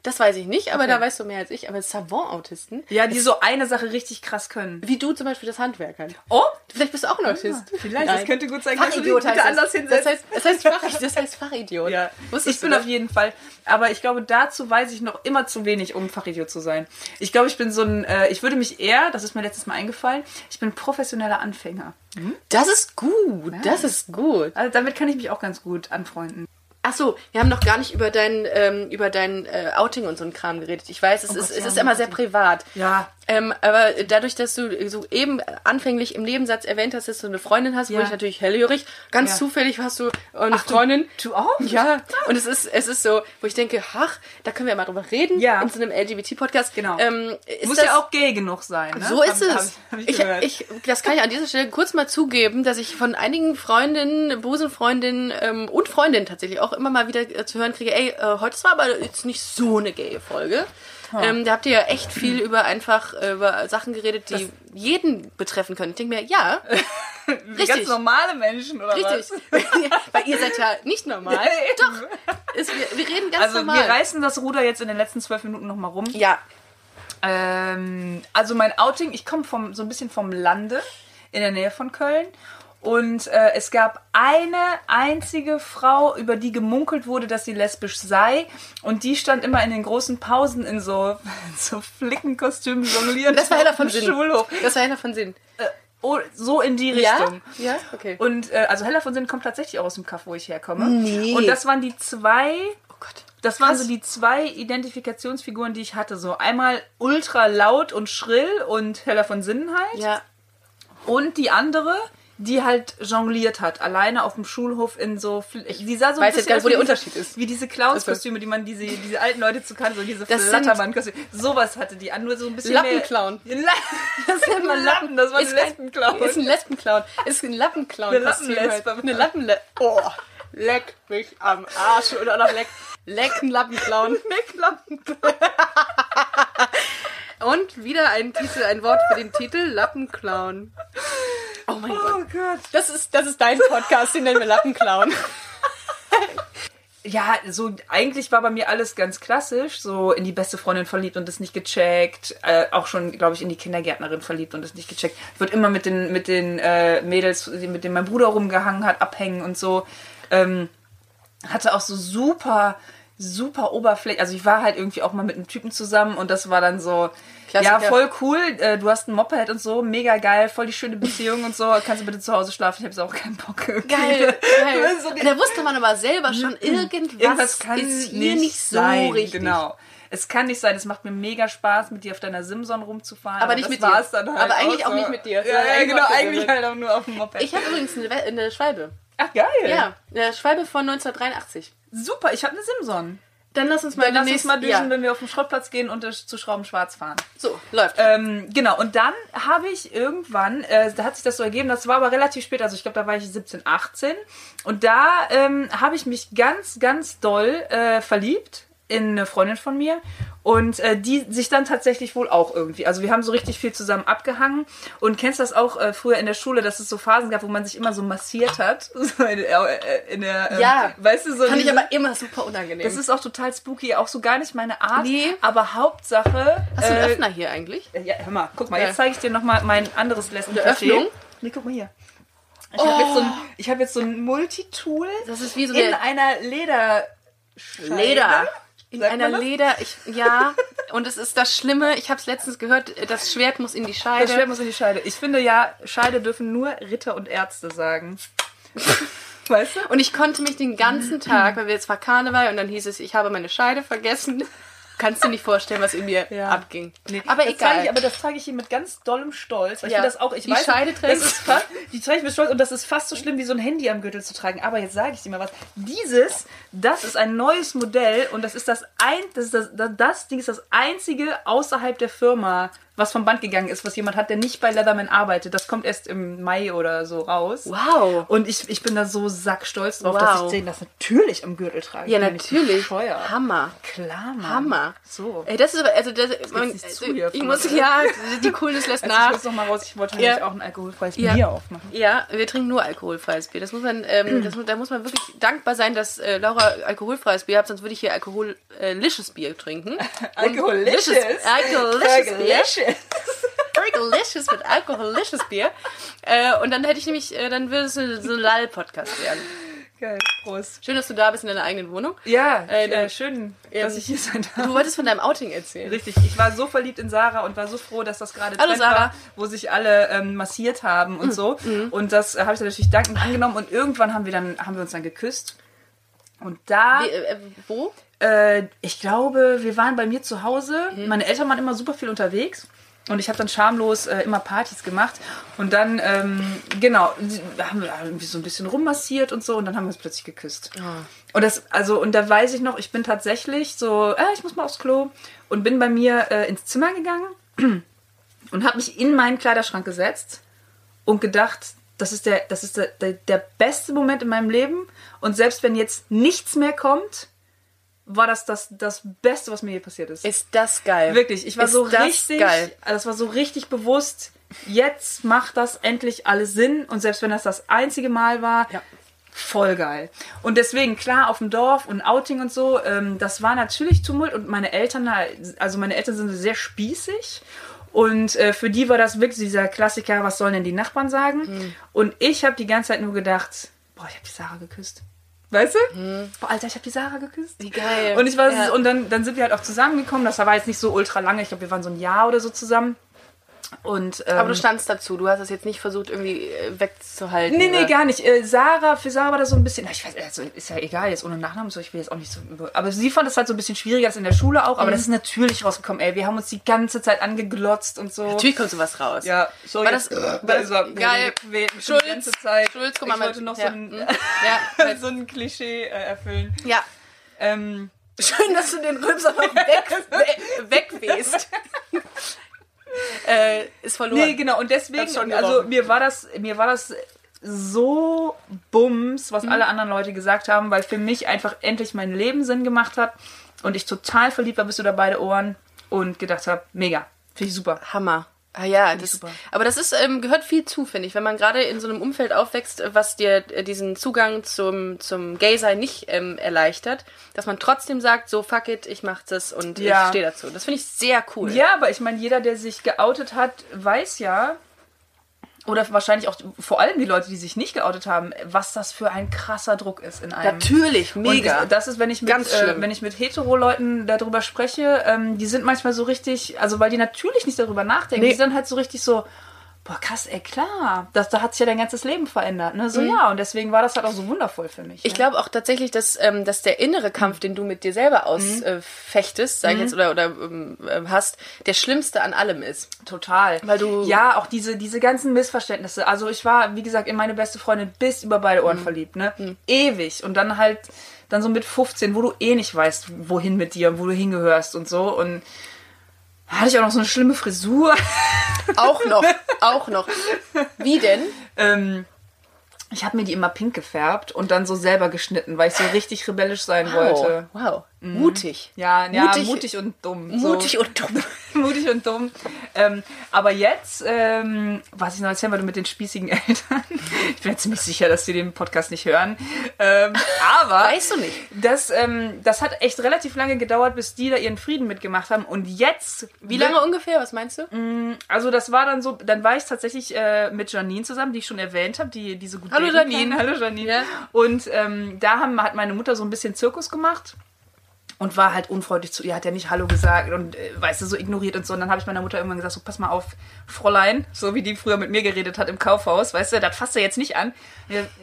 Das weiß ich nicht, aber Okay. da weißt du mehr als ich. Aber Savant-Autisten, Ja, die so eine Sache richtig krass können. wie du zum Beispiel das Handwerkern. Oh, Vielleicht bist du auch ein Autist. vielleicht, Nein. das könnte gut sein. Fachidiot heißt anders hinsetzen? Das heißt, das heißt, Fach, das heißt Fachidiot. (laughs) Ja, Wusstest ich bin du auf das? jeden Fall. Aber ich glaube, dazu weiß ich noch immer zu wenig, um Fachidiot zu sein. Ich glaube, ich bin so ein, äh, ich würde mich eher, das ist mir letztes Mal eingefallen, ich bin professioneller Anfänger. Das ist gut. Das ist gut. Also damit kann ich mich auch ganz gut anfreunden. Ach so, wir haben noch gar nicht über dein, ähm, über dein äh, Outing und so ein Kram geredet. Ich weiß, es, ist, Oh Gott, es ja, ist immer sehr privat. Ja. Ähm, aber dadurch, dass du so eben anfänglich im Nebensatz erwähnt hast, dass du eine Freundin hast, Ja. wurde ich natürlich hellhörig. Ganz Ja. zufällig hast du eine Ach, du- Freundin. du auch? Ja. Und es ist, es ist so, wo ich denke, ach, da können wir mal drüber reden. Ja. In so einem LGBT-Podcast. Genau. Ähm, Muss das, ja auch gay genug sein. Ne? so ist Hab- es. Hab, hab ich, ich, ich, das kann ich an dieser Stelle kurz mal zugeben, dass ich von einigen Freundinnen, Busenfreundinnen ähm, und Freundinnen tatsächlich auch immer mal wieder äh, zu hören kriege, ey, äh, heute war aber jetzt nicht so eine gaye Folge. Ähm, da habt ihr ja echt viel (clears throat) über einfach äh, über Sachen geredet, die jeden betreffen können. Ich denke mir, ja, (laughs) Wie ganz normale Menschen oder richtig. was? (laughs) Weil ihr seid ja nicht normal. (laughs) Doch. Ist, wir, wir reden ganz Also normal. wir reißen das Ruder jetzt in den letzten zwölf Minuten nochmal rum. ja, Ähm, also mein Outing, ich komme so ein bisschen vom Lande in der Nähe von Köln. Und äh, es gab eine einzige Frau, über die gemunkelt wurde, dass sie lesbisch sei. Und die stand immer in den großen Pausen in so, (laughs) so Flickenkostümen jonglieren. das war Hella von Sinn. Schulhof. Das war Hella von Sinn. Oh, so in die Ja? Richtung. Ja? Okay. Und äh, also Hella von Sinn kommt tatsächlich auch aus dem Kaff, wo ich herkomme. Nee. Und das waren die zwei Oh Gott. das waren Krass. so die zwei Identifikationsfiguren, die ich hatte. So einmal ultra laut und schrill und heller von Sinnenheit. Ja. Und die andere, die halt jongliert hat, alleine auf dem Schulhof in so. Die sah so weiß jetzt gar nicht, wo der diese- Unterschied ist. Wie diese Clownskostüme, die man diese, diese alten Leute zu kann, so diese Flattermann-Kostüme. Sowas hatte die an, nur so ein bisschen Lappenclown. (laughs) mehr. La das nennt (laughs) man Lappen, das war ein Lesbenclown. Ist ein Lesbenclown. Ist ein Lappenclown. Eine Lappenlesbe. Eine Lappenle... Oh, leck mich am Arsch. Oder noch leck... Leck ein Lappenclown. (laughs) Und wieder ein Titel, ein Wort für den Titel, Lappenclown. Oh mein Oh Gott. Gott. Das ist, das ist dein Podcast, den nennen wir Lappenclown. Ja, so eigentlich war bei mir alles ganz klassisch, so in die beste Freundin verliebt und das nicht gecheckt, äh, auch schon, glaube ich, in die Kindergärtnerin verliebt und das nicht gecheckt. Würde immer mit den mit den äh, Mädels, mit denen mein Bruder rumgehangen hat, abhängen und so. Ähm, hatte auch so super super oberflächlich, also ich war halt irgendwie auch mal mit einem Typen zusammen und das war dann so, Klassiker. ja, voll cool, äh, du hast ein Moped und so, mega geil, voll die schöne Beziehung und so, kannst du bitte zu Hause schlafen, ich habe jetzt auch keinen Bock. irgendwie. Geil, geil. (laughs) So Da wusste man aber selber schon, irgendwas, Irgendwas kann ist hier nicht, nicht so sein. richtig. Genau. Es kann nicht sein. Es macht mir mega Spaß, mit dir auf deiner Simson rumzufahren. Aber nicht mit dir. halt Aber eigentlich auch so. nicht mit dir. Ja, ja, Eigentlich genau. Eigentlich halt auch nur auf dem Moped. Ich habe übrigens eine, eine Schwalbe. Ach, geil. Ja, eine Schwalbe von 1983. Super. Ich habe eine Simson. Dann lass uns mal Dann lass uns mal düsen, ja. wenn wir auf den Schrottplatz gehen und zu Schrauben schwarz fahren. So, läuft. Ähm, genau, und dann habe ich irgendwann, äh, da hat sich das so ergeben, das war aber relativ spät, also ich glaube, da war ich 17, 18. Und da ähm, habe ich mich ganz, ganz doll äh, verliebt in eine Freundin von mir. Und äh, die sich dann tatsächlich wohl auch irgendwie. Also wir haben so richtig viel zusammen abgehangen. Und kennst das auch äh, früher in der Schule, dass es so Phasen gab, wo man sich immer so massiert hat? (laughs) So in, äh, in der, ähm, Ja. weißt du, so Fand ich diese- aber immer super unangenehm. das ist auch total spooky, auch so gar nicht meine Art. Nee. Aber Hauptsache. Hast du einen äh, Öffner hier eigentlich? ja, hör mal, guck mal, Ja. jetzt zeige ich dir nochmal mein anderes Lesson. Eine Öffnung? Nee, guck mal hier. Ich habe jetzt so ein, ich hab jetzt so ein Multitool Das ist wie so in eine einer Leder. Leder. In Sagt einer? Leder, ich, ja. Und es ist das Schlimme, ich habe es letztens gehört, das Schwert muss in die Scheide. Das Schwert muss in die Scheide. Ich finde ja, Scheide dürfen nur Ritter und Ärzte sagen. (laughs) weißt du? Und ich konnte mich den ganzen Tag, weil wir jetzt war Karneval und dann hieß es, ich habe meine Scheide vergessen. Kannst du nicht vorstellen, was in mir Ja. abging. Nee, aber das egal. Ich, aber das trage ich hier mit ganz dollem Stolz. Weil Ja. Ich das auch, ich Die weiß, Scheide das trägst ist fast, die trage ich mit Stolz und das ist fast so schlimm wie so ein Handy am Gürtel zu tragen. Aber jetzt sage ich dir mal was. Dieses, das ist ein neues Modell und das ist das ein, das ist das, das, das Ding ist das einzige außerhalb der Firma, was vom Band gegangen ist, was jemand hat, der nicht bei Leatherman arbeitet. Das kommt erst im Mai oder so raus. Wow. Und ich, ich bin da so sackstolz drauf, Wow. dass ich den das natürlich am Gürtel trage. Ja, Ich natürlich. Hammer. Klar, Mann. Hammer. So. Ey, das ist aber, also, das, man, nicht zu hier ich muss, ja, die Coolness lässt (laughs) Also ich nach. muss noch mal raus. Ich wollte Ja. nämlich auch ein alkoholfreies Ja. Bier aufmachen. Ja, wir trinken nur alkoholfreies Bier. Das muss man, ähm, (clears throat) das, da muss man wirklich dankbar sein, dass äh, Laura alkoholfreies Bier hat, sonst würde ich hier alkoholisches Bier trinken. (laughs) Alkoholisches? Alkoholisches Bier. Alkoholisches. Alkoholisches mit alkoholisches Bier. Äh, und dann hätte ich nämlich, äh, dann würde es so ein Lall-Podcast werden. Geil. Prost. Schön, dass du da bist in deiner eigenen Wohnung. Ja, Äh, äh, schön, dass ähm, ich hier sein darf. Du wolltest von deinem Outing erzählen. Richtig, ich war so verliebt in Sarah und war so froh, dass das gerade Hallo, Sarah. war, wo sich alle ähm, massiert haben und so. Und das äh, habe ich dann natürlich dankend angenommen und irgendwann haben wir dann haben wir uns dann geküsst. Und da, Wie, äh, wo? äh, ich glaube, wir waren bei mir zu Hause. Meine Eltern waren immer super viel unterwegs. Und ich habe dann schamlos äh, immer Partys gemacht. Und dann, ähm, genau, da haben wir irgendwie so ein bisschen rummassiert und so. Und dann haben wir uns plötzlich geküsst. Und das, also, und da weiß ich noch, ich bin tatsächlich so, äh, ich muss mal aufs Klo. Und bin bei mir äh, ins Zimmer gegangen (clears throat) und habe mich in meinen Kleiderschrank gesetzt und gedacht, das ist, der, das ist der, der, der beste Moment in meinem Leben. Und selbst wenn jetzt nichts mehr kommt, war das das, das Beste, was mir je passiert ist. Ist das geil. Wirklich, ich war ist so das richtig, geil. also das war so richtig bewusst, jetzt macht das endlich alles Sinn und selbst wenn das das einzige Mal war, Ja. voll geil. Und deswegen, klar, auf dem Dorf und Outing und so, ähm, das war natürlich Tumult und meine Eltern, also meine Eltern sind sehr spießig und äh, für die war das wirklich dieser Klassiker, was sollen denn die Nachbarn sagen? Hm. Und ich habe die ganze Zeit nur gedacht, boah, ich habe die Sarah geküsst. Weißt du? Boah, Alter, ich habe die Sarah geküsst. Wie geil. Und ich war Ja. und dann, dann sind wir halt auch zusammengekommen. Das war jetzt nicht so ultra lange. Ich glaube, wir waren so ein Jahr oder so zusammen. Und, ähm, Aber du standst dazu. Du hast es jetzt nicht versucht, irgendwie äh, wegzuhalten. Nee, nee, oder? gar nicht. Äh, Sarah, für Sarah war das so ein bisschen, ich weiß, also ist ja egal, jetzt ohne Nachnamen, so, ich will jetzt auch nicht so, aber sie fand es halt so ein bisschen schwieriger als in der Schule auch, Mhm. aber das ist natürlich rausgekommen, ey, wir haben uns die ganze Zeit angeglotzt und so. Natürlich kommt sowas raus. Ja, so War jetzt, das- äh, war da das- er, geil. Schulz, die ganze Zeit. Schulz, guck mal, ich wollte noch ja, so ein, mm, (laughs) ja, so ein Klischee äh, erfüllen. ja. Ähm, Schön, dass du den Rülpser noch (laughs) weg, we, wegwehst. (laughs) äh, ist verloren. Nee, genau. Und deswegen, also mir war das, mir war das so bums, was Mhm. alle anderen Leute gesagt haben, weil für mich einfach endlich mein Leben Sinn gemacht hat und ich total verliebt war bis du da beide Ohren und gedacht habe, mega, finde ich super. Hammer. Ah ja, das, super. aber das ist ähm, gehört viel zu, finde ich, wenn man gerade in so einem Umfeld aufwächst, äh, was dir äh, diesen Zugang zum zum Gay-Sein nicht ähm, erleichtert, dass man trotzdem sagt, so fuck it, ich mach das und Ja. ich stehe dazu. Das finde ich sehr cool. Ja, aber ich meine, jeder, der sich geoutet hat, weiß ja, oder wahrscheinlich auch vor allem die Leute, die sich nicht geoutet haben, was das für ein krasser Druck ist in einem. Natürlich, mega. Und das ist, wenn ich mit, äh, wenn ich mit Hetero-Leuten darüber spreche, ähm, die sind manchmal so richtig, also weil die natürlich nicht darüber nachdenken, Nee. die sind halt so richtig so, boah, krass, ey, klar, das, da hat sich ja dein ganzes Leben verändert, ne? So ja, und deswegen war das halt auch so wundervoll für mich. Mhm. Ich ne? glaube auch tatsächlich, dass, ähm, dass der innere Kampf, den du mit dir selber ausfechtest, sag ich jetzt, oder, oder ähm, ähm, hast, der schlimmste an allem ist. Total. Weil du- Ja, auch diese, diese ganzen Missverständnisse. Also ich war, wie gesagt, in meine beste Freundin bis über beide Mhm. Ohren verliebt, ne? Ewig. Und dann halt, dann so mit 15, wo du eh nicht weißt, wohin mit dir, wo du hingehörst und so. Und hatte ich auch noch so eine schlimme Frisur. (laughs) Auch noch, auch noch. Wie denn? ähm, ich habe mir die immer pink gefärbt und dann so selber geschnitten, weil ich so richtig rebellisch sein wollte. Wow, mutig. Ja, ja Mutig- mutig, und dumm. Mutig so. und dumm. (laughs) mutig und dumm. Ähm, aber jetzt, ähm, was ich noch erzählen wollte mit den spießigen (laughs) Eltern, ich bin mir ziemlich sicher, dass sie den Podcast nicht hören. Ähm, aber Weißt du nicht. Das, ähm, das hat echt relativ lange gedauert, bis die da ihren Frieden mitgemacht haben. Und jetzt. Wie lange ungefähr? Was meinst du? Also das war dann so, dann war ich tatsächlich äh, mit Janine zusammen, die ich schon erwähnt habe, die, die so gut Hallo Janine. (laughs) Hallo Janine. Ja. Und ähm, da haben, hat meine Mutter so ein bisschen Zirkus gemacht und war halt unfreundlich zu ihr, hat ja nicht Hallo gesagt und äh, weißt du, so ignoriert und so. Und dann habe ich meiner Mutter irgendwann gesagt, so pass mal auf, Fräulein, so wie die früher mit mir geredet hat im Kaufhaus, weißt du, das fasst du jetzt nicht an.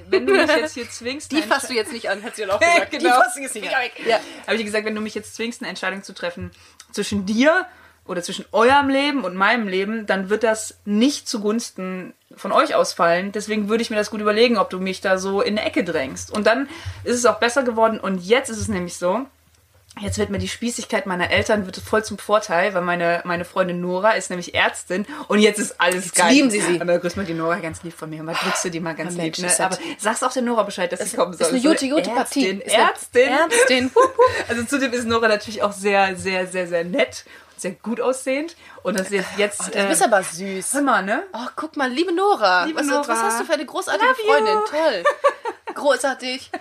Wenn du mich jetzt hier zwingst, Die fasst du jetzt nicht an, hat sie dann auch (laughs) gesagt. genau. Die fasst du jetzt nicht an. Ja. Habe ich gesagt, wenn du mich jetzt zwingst, eine Entscheidung zu treffen zwischen dir oder zwischen eurem Leben und meinem Leben, dann wird das nicht zugunsten von euch ausfallen. Deswegen würde ich mir das gut überlegen, ob du mich da so in eine Ecke drängst. Und dann ist es auch besser geworden. Und jetzt ist es nämlich so, Jetzt wird mir die Spießigkeit meiner Eltern wird voll zum Vorteil, weil meine, meine Freundin Nora ist nämlich Ärztin und jetzt ist alles jetzt geil. lieben sie sie. Aber grüß mal die Nora ganz lieb von mir. Mal drückst du die mal ganz Oh, lieb. Mensch, Ne? ist Aber das- sag's auch der Nora Bescheid, dass sie kommen soll. ist eine gute, gute Partie. Ärztin. Ist Ärztin. Ärztin. (laughs) Also zudem ist Nora natürlich auch sehr, sehr, sehr, sehr nett und sehr gut aussehend. Und das ist jetzt. Oh, Du bist aber süß. Hör mal, ne? Oh, guck mal, liebe Nora. Liebe was, Nora. was hast du für eine großartige Love you. Freundin? Toll. (laughs) Großartig.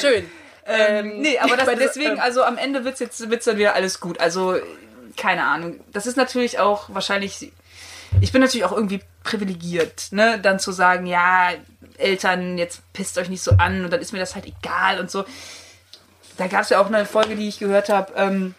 Schön. Ähm, nee, aber das, aber deswegen, ähm, also am Ende wird's jetzt wird's dann wieder alles gut. Also, keine Ahnung. Das ist natürlich auch wahrscheinlich. Ich bin natürlich auch irgendwie privilegiert, ne? Dann zu sagen, ja, Eltern, jetzt pisst euch nicht so an und dann ist mir das halt egal und so. Da gab's ja auch eine Folge, die ich gehört habe, ähm,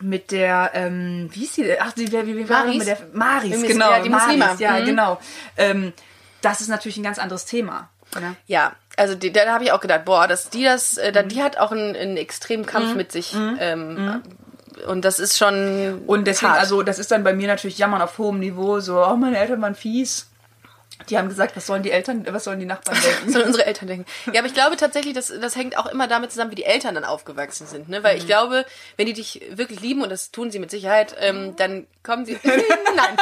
mit der, ähm, wie hieß die? Ach, die, wie, wie war mit der Maris, genau. ja, die Muslima. Maris, ja, Mhm. genau. Ähm, das ist natürlich ein ganz anderes Thema. Ne? Ja, also die, da habe ich auch gedacht, boah, dass die das, äh, Mhm. die hat auch einen, einen extremen Kampf mit sich. Ähm, Und das ist schon. Und deswegen, hart. also das ist dann bei mir natürlich Jammern auf hohem Niveau, so, oh, meine Eltern waren fies. Die haben gesagt, was sollen die Eltern, was sollen die Nachbarn (laughs) denken? sollen unsere Eltern denken. Ja, aber ich glaube tatsächlich, das, das hängt auch immer damit zusammen, wie die Eltern dann aufgewachsen sind. Ne? Weil Mhm. ich glaube, wenn die dich wirklich lieben, und das tun sie mit Sicherheit, ähm, dann kommen sie. (laughs) Nein.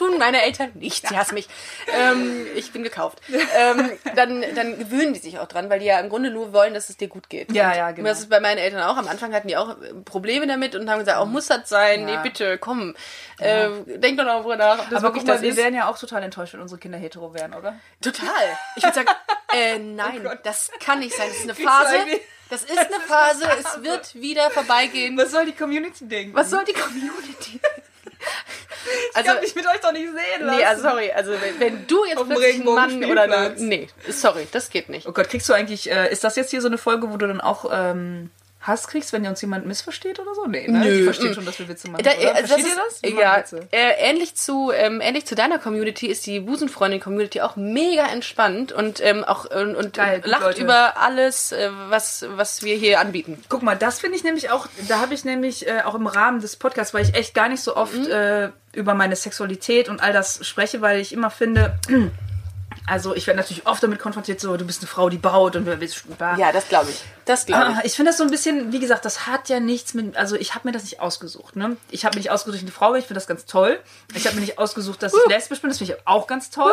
Tun meine Eltern nicht, sie hassen mich. Ähm, ich bin gekauft. Ähm, dann, dann gewöhnen die sich auch dran, weil die ja im Grunde nur wollen, dass es dir gut geht. Ja, Und ja, genau. Das ist bei meinen Eltern auch. Am Anfang hatten die auch äh, Probleme damit und haben gesagt, oh, muss das sein? Ja. Nee, bitte, komm. Äh, denk doch noch darüber nach, ob das Aber guck mal, das wir wären ja auch total enttäuscht, wenn unsere Kinder hetero wären, oder? Total. Ich würde sagen, (laughs) äh, nein, das kann nicht sein. Das ist eine Phase. Das ist eine Phase. Es wird wieder vorbeigehen. Was soll die Community denken? Was soll die Community? Ich Also, kann mich mit euch doch nicht sehen lassen. nee, also sorry. Also wenn, wenn du jetzt plötzlich ein Mann oder eine, nee, sorry, das geht nicht. Oh Gott, kriegst du eigentlich, äh, ist das jetzt hier so eine Folge, wo du dann auch ähm, Hass kriegst, wenn dir uns jemand missversteht oder so? Nee, ne? Nö. Die verstehen schon, dass wir Witze machen, Da, oder? also Versteht das ihr das? Wir ja, äh, ähnlich zu ähm, ähnlich zu deiner Community ist die Busenfreundin-Community auch mega entspannt und ähm, auch und, und Geil, lacht Leute. über alles, äh, was was wir hier anbieten. Guck mal, das finde ich nämlich auch, da habe ich nämlich äh, auch im Rahmen des Podcasts, weil ich echt gar nicht so oft Mhm. äh, über meine Sexualität und all das spreche, weil ich immer finde, also ich werde natürlich oft damit konfrontiert, so du bist eine Frau, die baut und wer bist du? Ja, das glaube ich. Das glaube ich. Ah, ich finde das so ein bisschen, wie gesagt, das hat ja nichts mit, also ich habe mir das nicht ausgesucht, ne? Ich habe mir nicht ausgesucht, dass ich eine Frau bin, ich finde das ganz toll. Ich habe mir nicht ausgesucht, dass ich lesbisch bin, das finde ich auch ganz toll.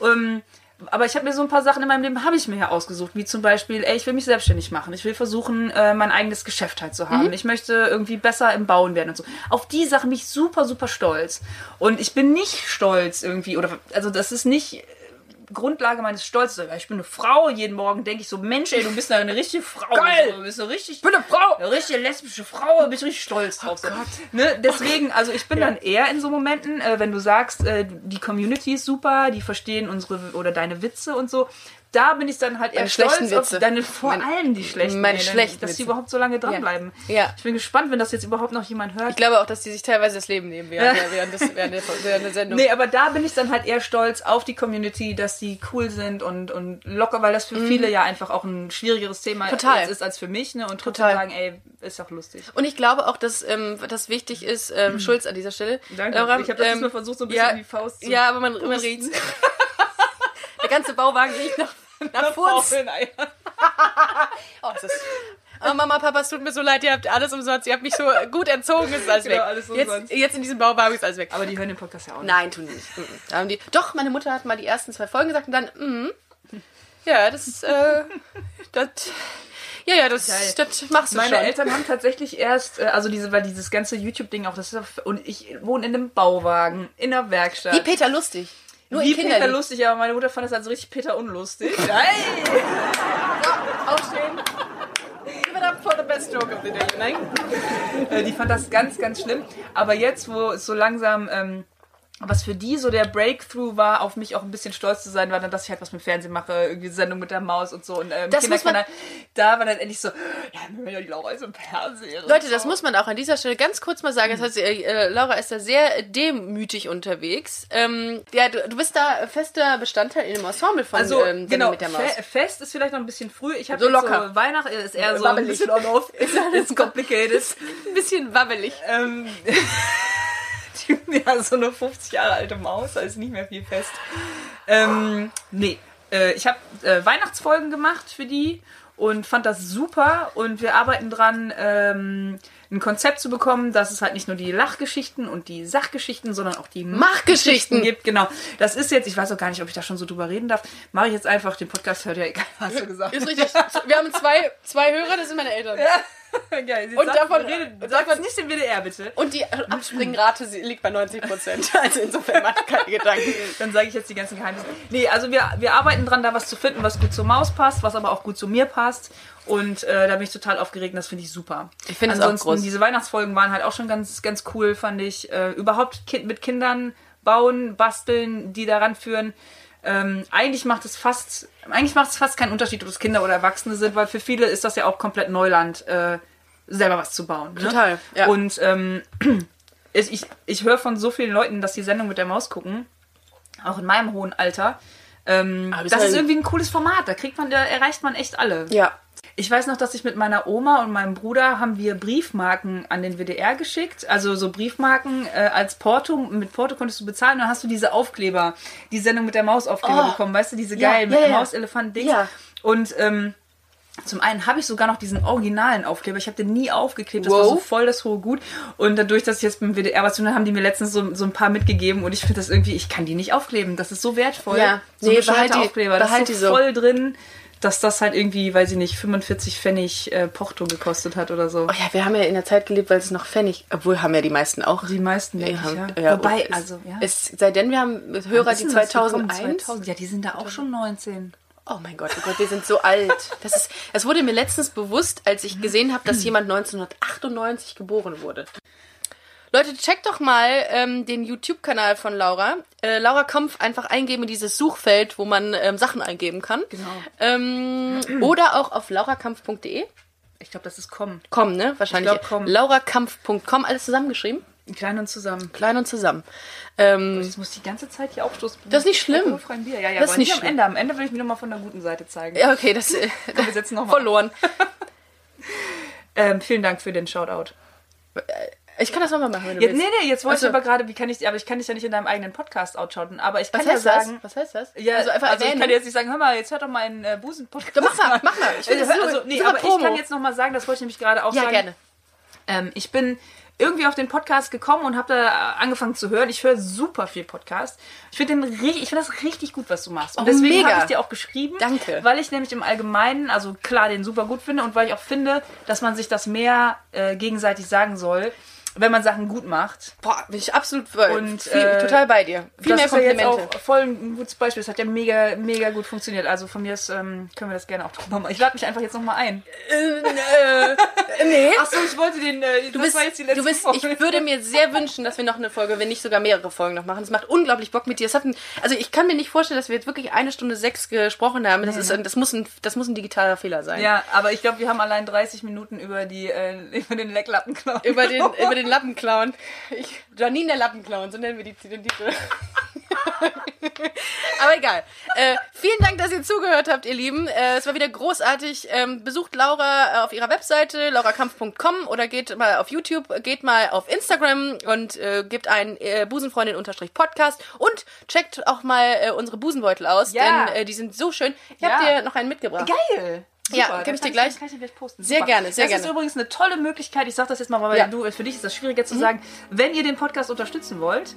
Ähm, aber ich habe mir so ein paar Sachen in meinem Leben habe ich mir ja ausgesucht, wie zum Beispiel, ey, ich will mich selbstständig machen. Ich will versuchen, äh, mein eigenes Geschäft halt zu haben. Ich möchte irgendwie besser im Bauen werden und so. Auf die Sachen bin ich super, super stolz. Und ich bin nicht stolz irgendwie, oder also das ist nicht Grundlage meines Stolzes. Ich bin eine Frau, jeden Morgen denke ich so, Mensch, ey, du bist eine richtige Frau. Geil. Du bist eine richtig, Ich bin eine Frau. eine richtige lesbische Frau, bin ich richtig stolz drauf. so. ne? Deswegen, also ich bin dann eher in so Momenten, äh, wenn du sagst, äh, die Community ist super, die verstehen unsere oder deine Witze und so. Da bin ich dann halt eher Meine stolz auf deine, vor Meine- allem die schlechten. meine dann- schlechten Dass die Witze. überhaupt so lange dranbleiben. Ja. Ich bin gespannt, wenn das jetzt überhaupt noch jemand hört. Ich glaube auch, dass die sich teilweise das Leben nehmen der- während, des, während, der, während der Sendung. Nee, aber da bin ich dann halt eher stolz auf die Community, dass die cool sind und, und locker, weil das für viele ja einfach auch ein schwierigeres Thema Mhm. Total. ist als für mich, ne? Und trotzdem Total. sagen, ey, ist doch lustig. Und ich glaube auch, dass ähm, das wichtig ist, ähm, Schulz an dieser Stelle. Danke. Ich hab das diesmal versucht, so ein bisschen ja, die Faust zu Ja, aber man, man riecht's. (laughs) der ganze Bauwagen riecht nach, (laughs) nach Furz. (laughs) Oh, ist, oh, Mama, Papa, es tut mir so leid, ihr habt alles umsonst, ihr habt mich so gut erzogen, es ist alles Genau, weg. alles jetzt, jetzt in diesem Bauwagen ist alles weg. Aber die hören den Podcast ja auch nicht. Nein, tun die nicht. Mhm. Da haben die, doch, meine Mutter hat mal die ersten zwei Folgen gesagt und dann, mhm. Ja, das, äh, das, ja, ja, das, Geil. das machst du Meine schon. Eltern haben tatsächlich erst, äh, also diese, weil dieses ganze YouTube-Ding auch, das ist, auf- und ich wohne in einem Bauwagen, in einer Werkstatt. Wie Peter Lustig. Nur Wie Peter lustig, aber meine Mutter fand das also richtig Peter unlustig. (laughs) Hey! Aufstehen. Give it up for the best joke of the day. Nein? Äh, die fand das ganz, ganz schlimm. Aber jetzt, wo es so langsam, ähm, was für die so der Breakthrough war, auf mich auch ein bisschen stolz zu sein, war dann, dass ich halt was mit Fernsehen mache, irgendwie Sendung mit der Maus und so. Und ähm, Das muss man-. Da war dann endlich so, ja, ja die Laura ist im Fernsehen. Leute, das so. muss man auch an dieser Stelle ganz kurz mal sagen. Das heißt, äh, Laura ist da sehr demütig unterwegs. Ähm, ja, du, du bist da fester Bestandteil in dem Ensemble von Also, ähm, Sendung genau, mit der Maus. fe fest ist vielleicht noch ein bisschen früh. Ich habe So locker. So Weihnachten ist eher so Wabbelig. ein bisschen on-off. It's (laughs) complicated. Ein bisschen wabbelig. ähm, (laughs) (laughs) ja, so eine 50 Jahre alte Maus, da ist nicht mehr viel fest. Ähm, nee. äh, ich habe äh, Weihnachtsfolgen gemacht für die und fand das super und wir arbeiten dran, ähm, ein Konzept zu bekommen, dass es halt nicht nur die Lachgeschichten und die Sachgeschichten, sondern auch die Machgeschichten gibt. Genau. Das ist jetzt, ich weiß auch gar nicht, ob ich da schon so drüber reden darf. Mache ich jetzt einfach, den Podcast hört ja egal, hast du gesagt. Ist richtig. Wir haben zwei, zwei Hörer, das sind meine Eltern. Ja. (laughs) Geil. Und davon- redet, davon- sag nicht den WDR bitte. Und die Abspringrate liegt bei 90 Prozent. (laughs) Also insofern macht keine Gedanken. (laughs) Dann sage ich jetzt die ganzen Geheimnisse. Nee, also wir, wir arbeiten dran, da was zu finden, was gut zur Maus passt, was aber auch gut zu mir passt. Und äh, da bin ich total aufgeregt und das finde ich super. Ich finde es auch groß. diese Weihnachtsfolgen waren halt auch schon ganz, ganz cool, fand ich. Äh, überhaupt kind, mit Kindern bauen, basteln, die daran führen. Ähm, eigentlich macht es fast, eigentlich macht es fast keinen Unterschied, ob es Kinder oder Erwachsene sind, weil für viele ist das ja auch komplett Neuland, äh, selber was zu bauen. Ne? Total, ja. Und ähm, (clears throat) ich, ich, ich höre von so vielen Leuten, dass die Sendung mit der Maus gucken, auch in meinem hohen Alter. Ähm, das ist irgendwie ein cooles Format. Da kriegt man, da erreicht man echt alle. Ja. Ich weiß noch, dass ich mit meiner Oma und meinem Bruder haben wir Briefmarken an den WDR geschickt. Also so Briefmarken äh, als Porto. Mit Porto konntest du bezahlen. Dann hast du diese Aufkleber, die Sendung mit der Mausaufkleber Oh. bekommen. Weißt du, diese Ja, geilen ja, mit ja. Mauselefanten-Dings. Ja. Und ähm, zum einen habe ich sogar noch diesen originalen Aufkleber. Ich habe den nie aufgeklebt. Das war Wow. so voll das hohe Gut. Und dadurch, dass ich jetzt beim WDR was zu tun habe, haben die mir letztens so, so ein paar mitgegeben. Und ich finde das irgendwie, ich kann die nicht aufkleben. Das ist so wertvoll. Ja. so Nee, behalt die- Aufkleber. Das behalt ist die so so. voll drin, dass das halt irgendwie, weiß ich nicht, 45 Pfennig äh, Porto gekostet hat oder so. Oh ja, wir haben ja in der Zeit gelebt, weil es noch Pfennig, obwohl haben ja die meisten auch. Die meisten Ja, wirklich, ja. ja, Wobei, es, also, ja. Es, sei denn, wir haben Hörer, die ist denn das gekommen? 2001. 2000? Ja, die sind da auch schon 19. Oh mein Gott, oh Gott, wir sind so alt. Das ist, es wurde mir letztens bewusst, als ich gesehen habe, dass (clears throat) jemand 1998 geboren wurde. Leute, checkt doch mal ähm, den YouTube-Kanal von Laura. Äh, Laura Kampf einfach eingeben in dieses Suchfeld, wo man ähm, Sachen eingeben kann. Genau. Ähm, (clears throat) oder auch auf laurakampf.de. Ich glaube, das ist kommen. Komm, ne? Wahrscheinlich. Ich glaub, komm. Laurakampf.com, alles zusammengeschrieben. Klein und zusammen. Klein und zusammen. Ähm, Ich muss die ganze Zeit hier aufstoßen. Das ist nicht schlimm. Bier. Ja, ja, Das ist nicht nicht am schlimm. Ende. Am Ende will ich mich nochmal von der guten Seite zeigen. ja, okay, das äh, (laughs) Komm, wir setzen noch mal (laughs) verloren. Ähm, vielen Dank für den Shoutout. Ich kann das nochmal machen, wenn du Ja, willst. nee, nee, jetzt wollte Ach so. ich aber gerade, wie kann ich, aber ich kann dich ja nicht in deinem eigenen Podcast outschauten. Aber ich kann Was ja heißt sagen, das? Was heißt das? Ja, also einfach also ich kann jetzt nicht sagen, hör mal, jetzt hört doch mal einen äh, Busen-Podcast. Mach mal, mach mal. Ich finde das also, nee, aber Promo. ich kann jetzt noch mal sagen, das wollte ich nämlich gerade auch ja, sagen. gerne. Ähm, ich bin irgendwie auf den Podcast gekommen und habe da angefangen zu hören. Ich höre super viel Podcast. Ich finde finde das richtig gut, was du machst. Und Oh, deswegen habe ich dir auch geschrieben, Danke. weil ich nämlich im Allgemeinen, also klar, den super gut finde und weil ich auch finde, dass man sich das mehr äh, gegenseitig sagen soll, wenn man Sachen gut macht. Boah, bin ich absolut Und, viel, äh, total bei dir. Viel das mehr ist ja jetzt Komplimente. auch voll ein gutes Beispiel. Es hat ja mega, mega gut funktioniert. Also von mir ist, ähm, können wir das gerne auch drüber machen. Ich lade mich einfach jetzt nochmal ein. nee. Achso, ich wollte den. Äh, Du bist, du bist, ich würde mir sehr wünschen, dass wir noch eine Folge, wenn nicht sogar mehrere Folgen noch machen. Es macht unglaublich Bock mit dir. Ein, also ich kann mir nicht vorstellen, dass wir jetzt wirklich eine Stunde sechs gesprochen haben. Das, ist, ein- das, muss, ein, das muss ein digitaler Fehler sein. Ja, aber ich glaube, wir haben allein 30 Minuten über die äh, (laughs) über den Lecklappenklau. Über den, über den Lappenclown. Ich, Janine der Lappenclown, so nennen wir die, den Titel. (laughs) Aber egal. Äh, vielen Dank, dass ihr zugehört habt, ihr Lieben. Äh, es war wieder großartig. Ähm, besucht Laura äh, auf ihrer Webseite, laurakampf.com oder geht mal auf YouTube, geht mal auf Instagram und äh, gebt ein äh, Busenfreundin-Podcast und checkt auch mal äh, unsere Busenbeutel aus, Ja. denn die sind so schön. Ich Ja. habe dir noch einen mitgebracht. Geil! Ja, Super, geb dann ich dir gleich. Kann ich gleich posten. Sehr gerne, sehr das gerne. ist übrigens eine tolle Möglichkeit. Ich sage das jetzt mal, weil Ja. Mhm. du, für dich ist das schwieriger zu sagen. Wenn ihr den Podcast unterstützen wollt,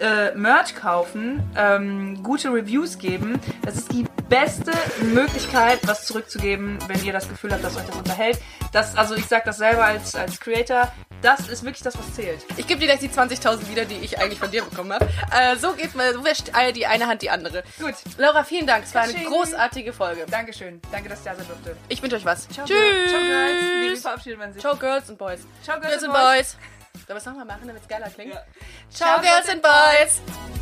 äh, Merch kaufen, ähm, gute Reviews geben. Das ist die beste Möglichkeit, was zurückzugeben, wenn ihr das Gefühl habt, dass euch das unterhält. Das, also ich sage das selber als, als Creator. Das ist wirklich das, was zählt. Ich gebe dir gleich die 20.000 wieder, die ich eigentlich von dir bekommen habe. Äh, so geht mal, so wäscht die eine Hand die andere. Gut. Laura, vielen Dank. Es war eine großartige Folge. Dankeschön. Danke, dass ich da sein durfte. Ich wünsche euch was. Ciao, Tschüss. Ciao, Girls. Nee, wie verabschiedet man sich? Ciao, Girls und Boys. Ciao, Girls and Boys. Sollen wir es nochmal machen, damit es geiler klingt? Ja. Ciao, Girls and Boys.